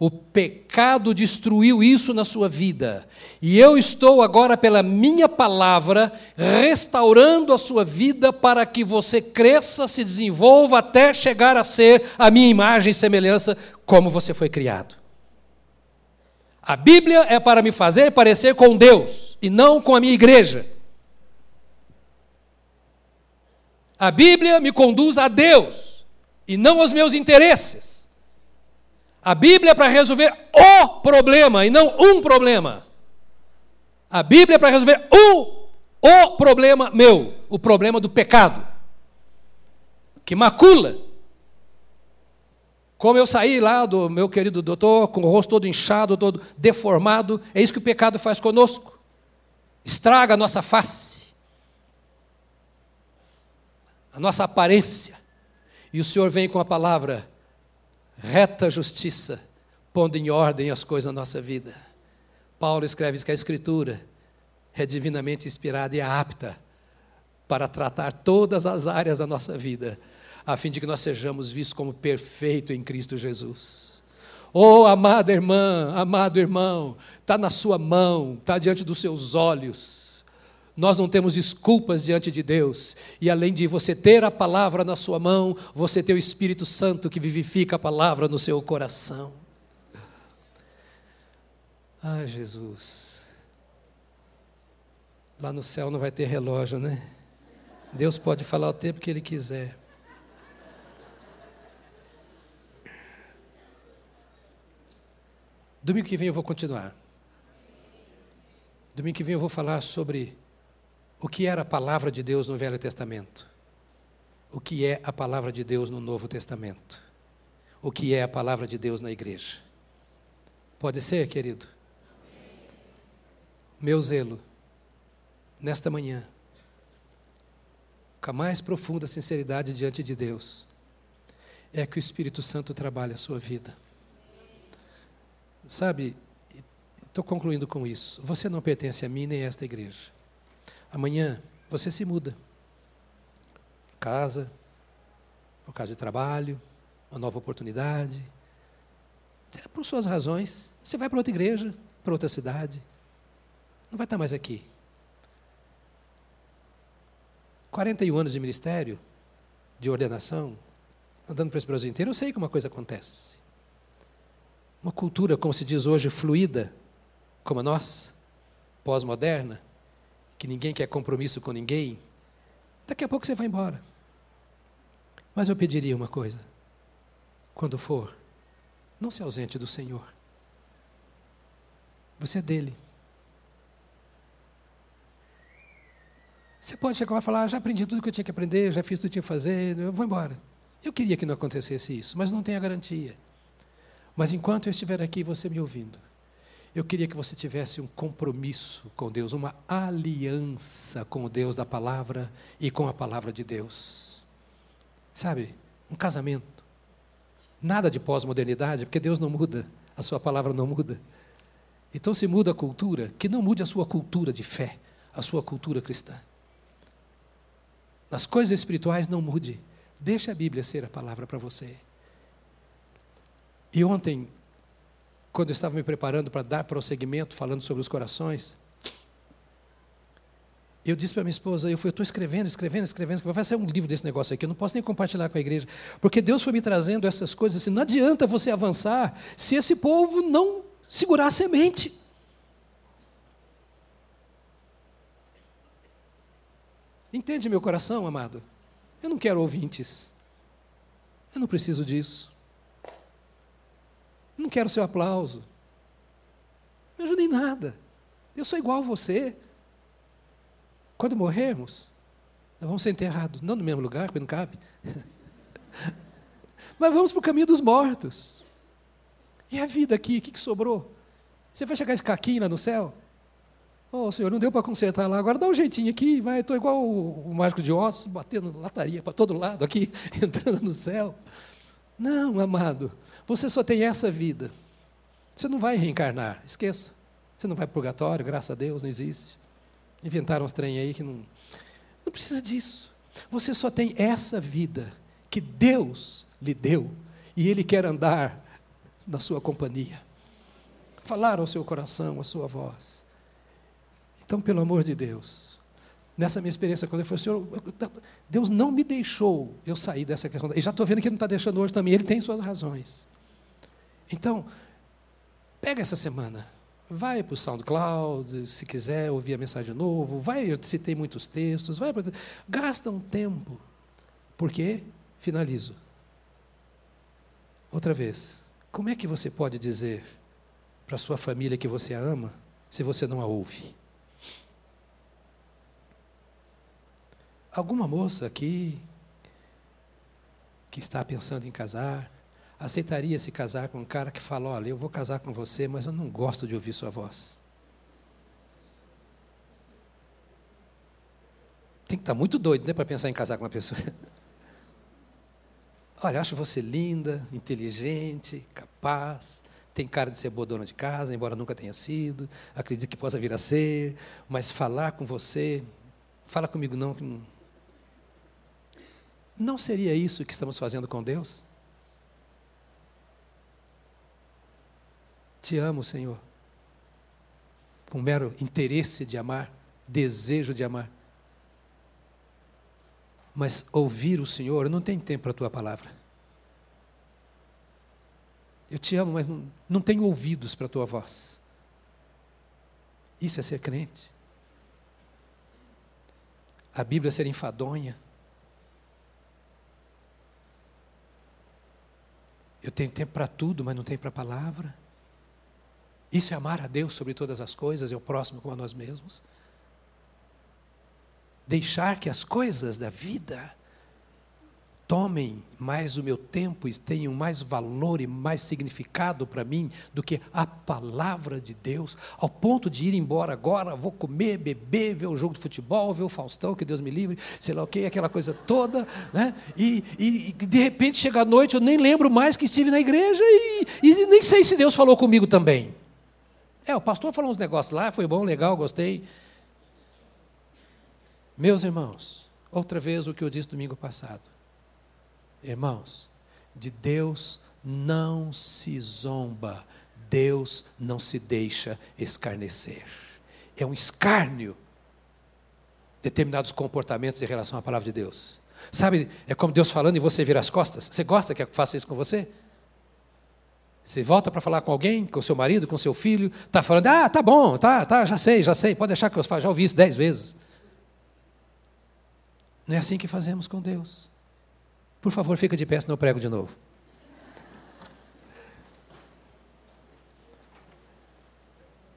O pecado destruiu isso na sua vida. E eu estou agora, pela minha palavra, restaurando a sua vida para que você cresça, se desenvolva até chegar a ser a minha imagem e semelhança, como você foi criado. A Bíblia é para me fazer parecer com Deus e não com a minha igreja. A Bíblia me conduz a Deus e não aos meus interesses. A Bíblia é para resolver o problema e não um problema. A Bíblia é para resolver o, o problema meu, o problema do pecado, que macula. Como eu saí lá do meu querido doutor, com o rosto todo inchado, todo deformado, é isso que o pecado faz conosco. Estraga a nossa face, a nossa aparência. E o Senhor vem com a palavra reta justiça, pondo em ordem as coisas na nossa vida. Paulo escreve que a Escritura é divinamente inspirada e apta para tratar todas as áreas da nossa vida, a fim de que nós sejamos vistos como perfeito em Cristo Jesus. Oh, amada irmã, amado irmão, está na sua mão, está diante dos seus olhos. Nós não temos desculpas diante de Deus. E além de você ter a palavra na sua mão, você tem o Espírito Santo que vivifica a palavra no seu coração. Ai, Jesus. Lá no céu não vai ter relógio, né? Deus pode falar o tempo que Ele quiser. Domingo que vem eu vou continuar. Domingo que vem eu vou falar sobre o que era a palavra de Deus no Velho Testamento, o que é a palavra de Deus no Novo Testamento, o que é a palavra de Deus na igreja. Pode ser, querido? Meu zelo, nesta manhã, com a mais profunda sinceridade diante de Deus, é que o Espírito Santo trabalhe a sua vida. Sabe, estou concluindo com isso. Você não pertence a mim nem a esta igreja. Amanhã você se muda. Casa, por causa de trabalho, uma nova oportunidade. Por suas razões. Você vai para outra igreja, para outra cidade. Não vai estar mais aqui. 41 anos de ministério, de ordenação, andando para esse Brasil inteiro, eu sei que uma coisa acontece. Uma cultura, como se diz hoje, fluida, como a nossa, pós-moderna, que ninguém quer compromisso com ninguém, daqui a pouco você vai embora. Mas eu pediria uma coisa: quando for, não se ausente do Senhor. Você é dele. Você pode chegar lá e falar: ah, já aprendi tudo que eu tinha que aprender, já fiz tudo que eu tinha que fazer, eu vou embora. Eu queria que não acontecesse isso, mas não tem a garantia. Mas enquanto eu estiver aqui, você me ouvindo, eu queria que você tivesse um compromisso com Deus, uma aliança com o Deus da palavra e com a palavra de Deus. Sabe, um casamento. Nada de pós-modernidade, porque Deus não muda, a sua palavra não muda. Então, se muda a cultura, que não mude a sua cultura de fé, a sua cultura cristã. Nas coisas espirituais, não mude. Deixa a Bíblia ser a palavra para você. E ontem, quando eu estava me preparando para dar prosseguimento, falando sobre os corações, eu disse para minha esposa, eu estou escrevendo, escrevendo, escrevendo, vai ser um livro desse negócio aqui, eu não posso nem compartilhar com a igreja, porque Deus foi me trazendo essas coisas assim, não adianta você avançar se esse povo não segurar a semente. Entende meu coração, amado? Eu não quero ouvintes. Eu não preciso disso. Não quero seu aplauso. Não ajuda em nada. Eu sou igual a você. Quando morrermos, nós vamos ser enterrados, não no mesmo lugar, porque não cabe. [laughs] Mas vamos para o caminho dos mortos. E a vida aqui, o que, que sobrou? Você vai chegar esse caquinho lá no céu? Oh, senhor, não deu para consertar lá, agora dá um jeitinho aqui, vai, estou igual o, o mágico de ossos, batendo lataria para todo lado aqui, [laughs] entrando no céu. Não, amado, você só tem essa vida. Você não vai reencarnar, esqueça. Você não vai para purgatório, graças a Deus, não existe. Inventaram uns trem aí que não. Não precisa disso. Você só tem essa vida que Deus lhe deu e Ele quer andar na sua companhia. Falar ao seu coração, à sua voz. Então, pelo amor de Deus, nessa minha experiência, quando ele falou, Senhor, Deus não me deixou eu sair dessa questão. E já estou vendo que Ele não está deixando hoje também, Ele tem suas razões. Então, pega essa semana, vai para o SoundCloud, se quiser ouvir a mensagem de novo, vai, eu citei muitos textos, vai, gasta um tempo. Por quê? Finalizo. Outra vez, como é que você pode dizer para sua família que você a ama se você não a ouve? Alguma moça aqui que está pensando em casar, aceitaria se casar com um cara que fala: Olha, eu vou casar com você, mas eu não gosto de ouvir sua voz. Tem que estar muito doido né, para pensar em casar com uma pessoa. [laughs] Olha, acho você linda, inteligente, capaz, tem cara de ser boa dona de casa, embora nunca tenha sido, acredito que possa vir a ser, mas falar com você, fala comigo não, que não não seria isso que estamos fazendo com Deus? Te amo, Senhor. Com mero interesse de amar, desejo de amar. Mas ouvir o Senhor, eu não tenho tempo para a tua palavra. Eu te amo, mas não, não tenho ouvidos para a tua voz. Isso é ser crente. A Bíblia é ser enfadonha. Eu tenho tempo para tudo, mas não tenho para a palavra. Isso é amar a Deus sobre todas as coisas, é o próximo como a nós mesmos. Deixar que as coisas da vida tomem mais o meu tempo e tenham mais valor e mais significado para mim do que a palavra de Deus, ao ponto de ir embora agora, vou comer, beber, ver o jogo de futebol, ver o Faustão, que Deus me livre, sei lá o que, aquela coisa toda, né? E, e, de repente chega a noite, eu nem lembro mais que estive na igreja e, e nem sei se Deus falou comigo também. É, o pastor falou uns negócios lá, foi bom, legal, gostei. Meus irmãos, outra vez o que eu disse domingo passado. Irmãos, de Deus não se zomba, Deus não se deixa escarnecer. É um escárnio determinados comportamentos em relação à palavra de Deus. Sabe, é como Deus falando e você vira as costas. Você gosta que eu faça isso com você? Você volta para falar com alguém, com seu marido, com seu filho, está falando, ah, tá bom, tá, tá, já sei, já sei, pode deixar que eu faça, já ouvi isso dez vezes. Não é assim que fazemos com Deus. Por favor, fica de pé, senão eu prego de novo.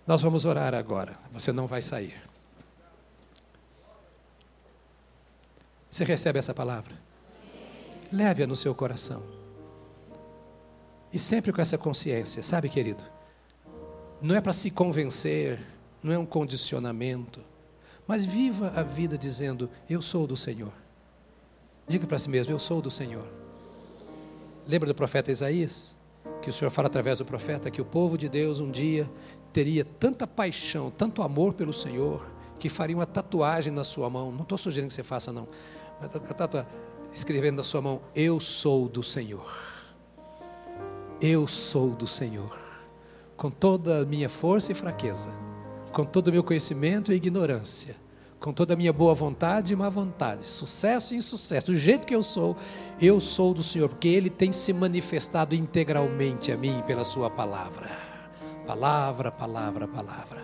Nós vamos orar agora. Você não vai sair. Você recebe essa palavra? Leve-a no seu coração. E sempre com essa consciência, sabe, querido? Não é para se convencer, não é um condicionamento, mas viva a vida dizendo: Eu sou do Senhor. Diga para si mesmo: Eu sou do Senhor. Lembra do profeta Isaías? Que o Senhor fala através do profeta que o povo de Deus um dia teria tanta paixão, tanto amor pelo Senhor, que faria uma tatuagem na sua mão. Não estou sugerindo que você faça, não. Mas escrevendo na sua mão: Eu sou do Senhor. Eu sou do Senhor. Com toda a minha força e fraqueza, com todo o meu conhecimento e ignorância, com toda a minha boa vontade e má vontade, sucesso e insucesso, do jeito que eu sou, eu sou do Senhor, porque Ele tem se manifestado integralmente a mim pela Sua palavra. Palavra, palavra, palavra.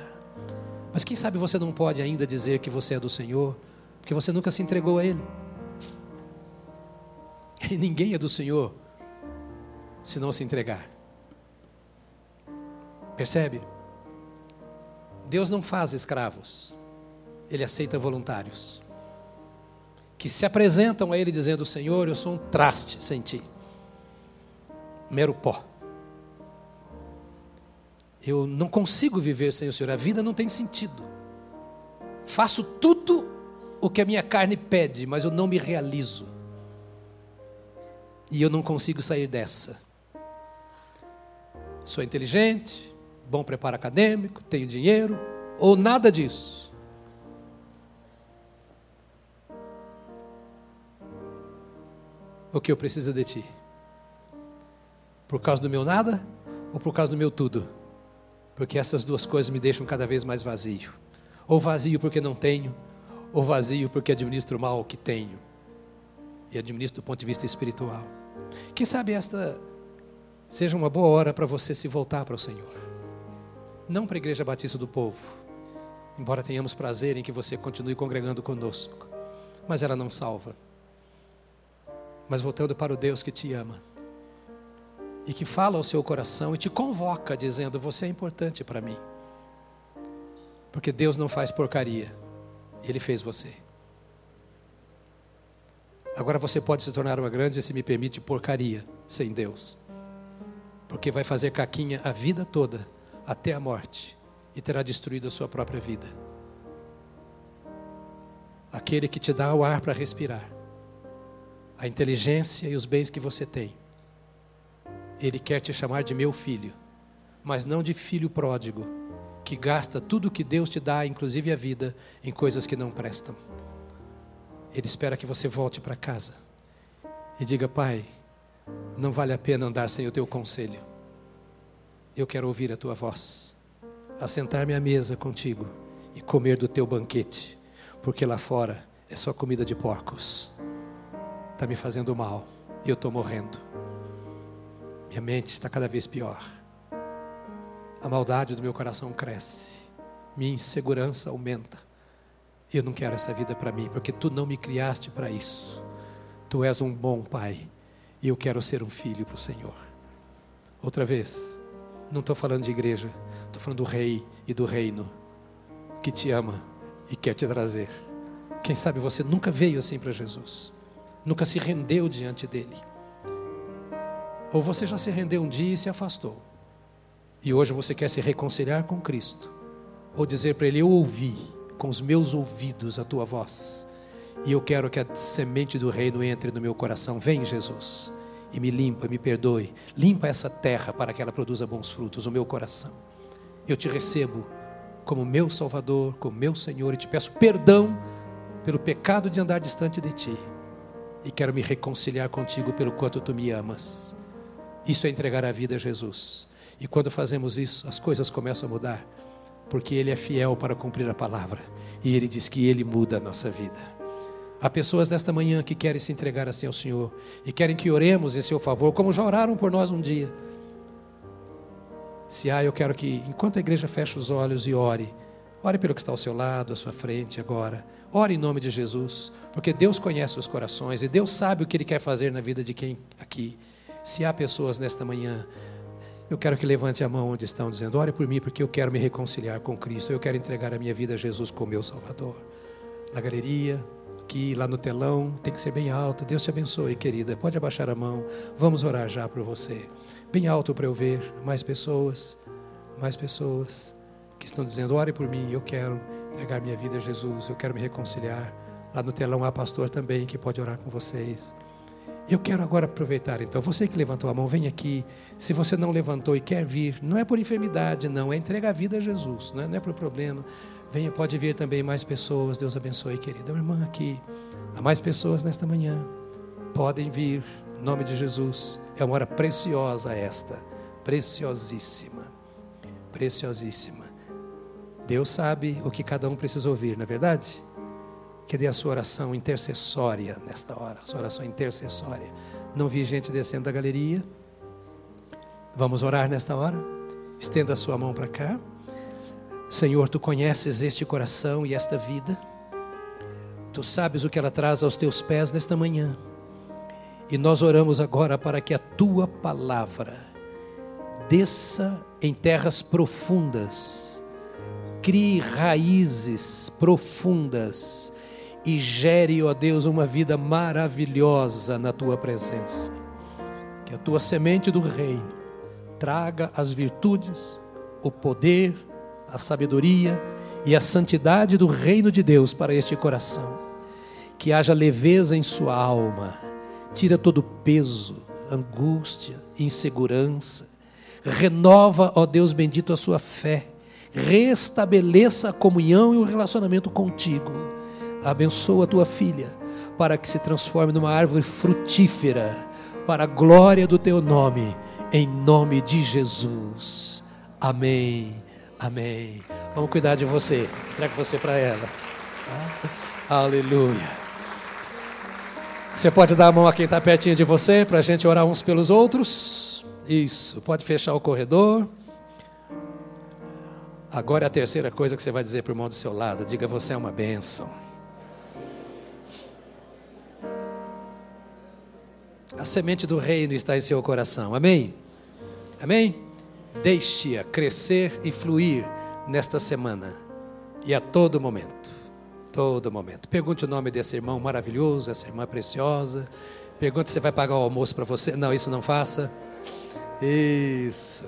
Mas quem sabe você não pode ainda dizer que você é do Senhor, porque você nunca se entregou a Ele. E ninguém é do Senhor se não se entregar. Percebe? Deus não faz escravos ele aceita voluntários que se apresentam a ele dizendo: Senhor, eu sou um traste sem ti, mero pó. Eu não consigo viver sem o Senhor, a vida não tem sentido. Faço tudo o que a minha carne pede, mas eu não me realizo. E eu não consigo sair dessa. Sou inteligente, bom preparo acadêmico, tenho dinheiro, ou nada disso o que eu preciso de ti? Por causa do meu nada ou por causa do meu tudo? Porque essas duas coisas me deixam cada vez mais vazio. Ou vazio porque não tenho, ou vazio porque administro mal o que tenho. E administro do ponto de vista espiritual. Quem sabe esta seja uma boa hora para você se voltar para o Senhor. Não para a Igreja Batista do Povo, embora tenhamos prazer em que você continue congregando conosco, mas ela não salva mas voltando para o Deus que te ama e que fala ao seu coração e te convoca dizendo: Você é importante para mim. Porque Deus não faz porcaria, Ele fez você. Agora você pode se tornar uma grande, se me permite, porcaria sem Deus. Porque vai fazer caquinha a vida toda, até a morte, e terá destruído a sua própria vida. Aquele que te dá o ar para respirar a inteligência e os bens que você tem. Ele quer te chamar de meu filho, mas não de filho pródigo, que gasta tudo o que Deus te dá, inclusive a vida, em coisas que não prestam. Ele espera que você volte para casa e diga: Pai, não vale a pena andar sem o teu conselho. Eu quero ouvir a tua voz, assentar-me à mesa contigo e comer do teu banquete, porque lá fora é só comida de porcos. Está me fazendo mal e eu estou morrendo. Minha mente está cada vez pior. A maldade do meu coração cresce. Minha insegurança aumenta. Eu não quero essa vida para mim, porque tu não me criaste para isso. Tu és um bom pai e eu quero ser um filho para o Senhor. Outra vez, não estou falando de igreja, estou falando do rei e do reino que te ama e quer te trazer. Quem sabe você nunca veio assim para Jesus, nunca se rendeu diante dele. Ou você já se rendeu um dia e se afastou, e hoje você quer se reconciliar com Cristo, ou dizer para Ele: Eu ouvi com os meus ouvidos a tua voz, e eu quero que a semente do reino entre no meu coração. Vem, Jesus, e me limpa, me perdoe, limpa essa terra para que ela produza bons frutos, o meu coração. Eu te recebo como meu Salvador, como meu Senhor, e te peço perdão pelo pecado de andar distante de ti. E quero me reconciliar contigo pelo quanto tu me amas. Isso é entregar a vida a Jesus. E quando fazemos isso, as coisas começam a mudar, porque Ele é fiel para cumprir a palavra. E Ele diz que Ele muda a nossa vida. Há pessoas nesta manhã que querem se entregar assim ao Senhor e querem que oremos em seu favor, como já oraram por nós um dia. Se há, eu quero que, enquanto a igreja fecha os olhos e ore, ore pelo que está ao seu lado, à sua frente agora. Ore em nome de Jesus, porque Deus conhece os corações e Deus sabe o que Ele quer fazer na vida de quem aqui. Se há pessoas nesta manhã, eu quero que levante a mão onde estão, dizendo: Ore por mim, porque eu quero me reconciliar com Cristo, eu quero entregar a minha vida a Jesus como meu Salvador. Na galeria, aqui, lá no telão, tem que ser bem alto. Deus te abençoe, querida. Pode abaixar a mão. Vamos orar já por você bem alto para eu ver mais pessoas, mais pessoas que estão dizendo: ore por mim, eu quero entregar minha vida a Jesus, eu quero me reconciliar. Lá no telão há pastor também que pode orar com vocês. Eu quero agora aproveitar, então, você que levantou a mão, vem aqui. Se você não levantou e quer vir, não é por enfermidade, não, é entregar a vida a Jesus, não é, não é por problema. Venha, pode vir também mais pessoas. Deus abençoe, querida irmã aqui. Há mais pessoas nesta manhã. Podem vir. Em nome de Jesus. É uma hora preciosa esta, preciosíssima, preciosíssima. Deus sabe o que cada um precisa ouvir, não é verdade? Dê a sua oração intercessória nesta hora, sua oração intercessória. Não vi gente descendo da galeria. Vamos orar nesta hora? Estenda a sua mão para cá. Senhor, tu conheces este coração e esta vida. Tu sabes o que ela traz aos teus pés nesta manhã. E nós oramos agora para que a tua palavra desça em terras profundas, crie raízes profundas e gere, ó Deus, uma vida maravilhosa na tua presença. Que a tua semente do reino traga as virtudes, o poder, a sabedoria e a santidade do reino de Deus para este coração. Que haja leveza em sua alma tira todo peso, angústia, insegurança. Renova, ó Deus bendito, a sua fé. Restabeleça a comunhão e o relacionamento contigo. Abençoa a tua filha, para que se transforme numa árvore frutífera, para a glória do teu nome, em nome de Jesus. Amém. Amém. Vamos cuidar de você. Entrega você para ela. Tá? Aleluia. Você pode dar a mão a quem está pertinho de você para a gente orar uns pelos outros. Isso, pode fechar o corredor. Agora é a terceira coisa que você vai dizer para o irmão do seu lado: diga, você é uma bênção. A semente do reino está em seu coração, amém? Amém? Deixe-a crescer e fluir nesta semana e a todo momento todo momento. Pergunte o nome desse irmão maravilhoso, essa irmã preciosa. Pergunte se vai pagar o almoço para você. Não, isso não faça. Isso.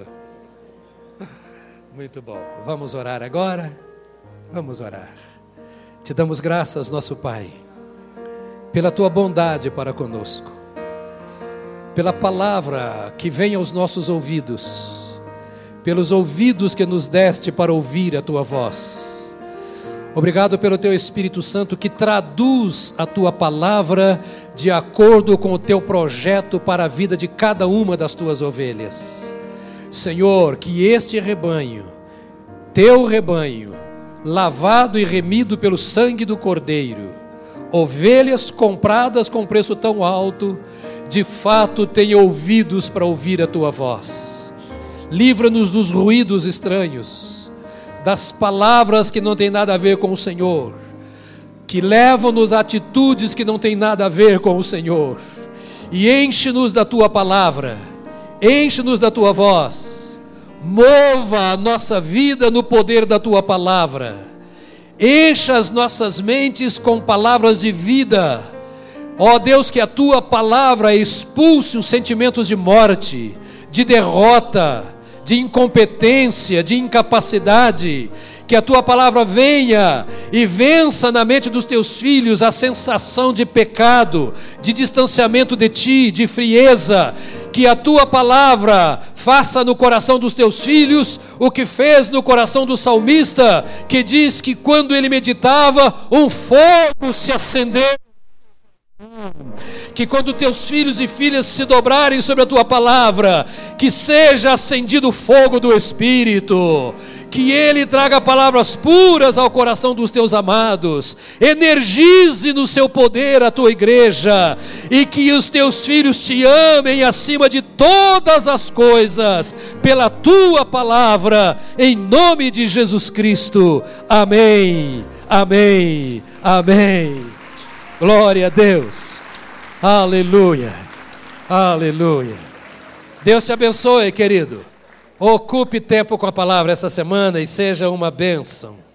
Muito bom. Vamos orar agora? Vamos orar. Te damos graças, nosso Pai, pela tua bondade para conosco, pela palavra que vem aos nossos ouvidos, pelos ouvidos que nos deste para ouvir a tua voz Obrigado pelo teu Espírito Santo que traduz a tua palavra de acordo com o teu projeto para a vida de cada uma das tuas ovelhas. Senhor, que este rebanho, teu rebanho, lavado e remido pelo sangue do Cordeiro, ovelhas compradas com preço tão alto, de fato tem ouvidos para ouvir a tua voz. Livra-nos dos ruídos estranhos, das palavras que não têm nada a ver com o Senhor, que levam-nos a atitudes que não têm nada a ver com o Senhor, e enche-nos da tua palavra, enche-nos da tua voz, mova a nossa vida no poder da tua palavra Encha as nossas mentes com palavras de vida. Ó oh Deus, que a tua palavra expulse os sentimentos de morte, de derrota, de incompetência, de incapacidade. Que a tua palavra venha e vença na mente dos teus filhos a sensação de pecado, de distanciamento de ti, de frieza, que a tua palavra faça no coração dos teus filhos o que fez no coração do salmista, que diz que quando ele meditava, um fogo se acendeu. Que quando teus filhos e filhas se dobrarem sobre a tua palavra, que seja acendido o fogo do Espírito, que Ele traga palavras puras ao coração dos teus amados, energize no seu poder a tua igreja, e que os teus filhos te amem acima de todas as coisas, pela tua palavra, em nome de Jesus Cristo. Amém, amém, amém. Glória a Deus, aleluia, aleluia. Deus te abençoe, querido. Ocupe tempo com a palavra essa semana e seja uma bênção.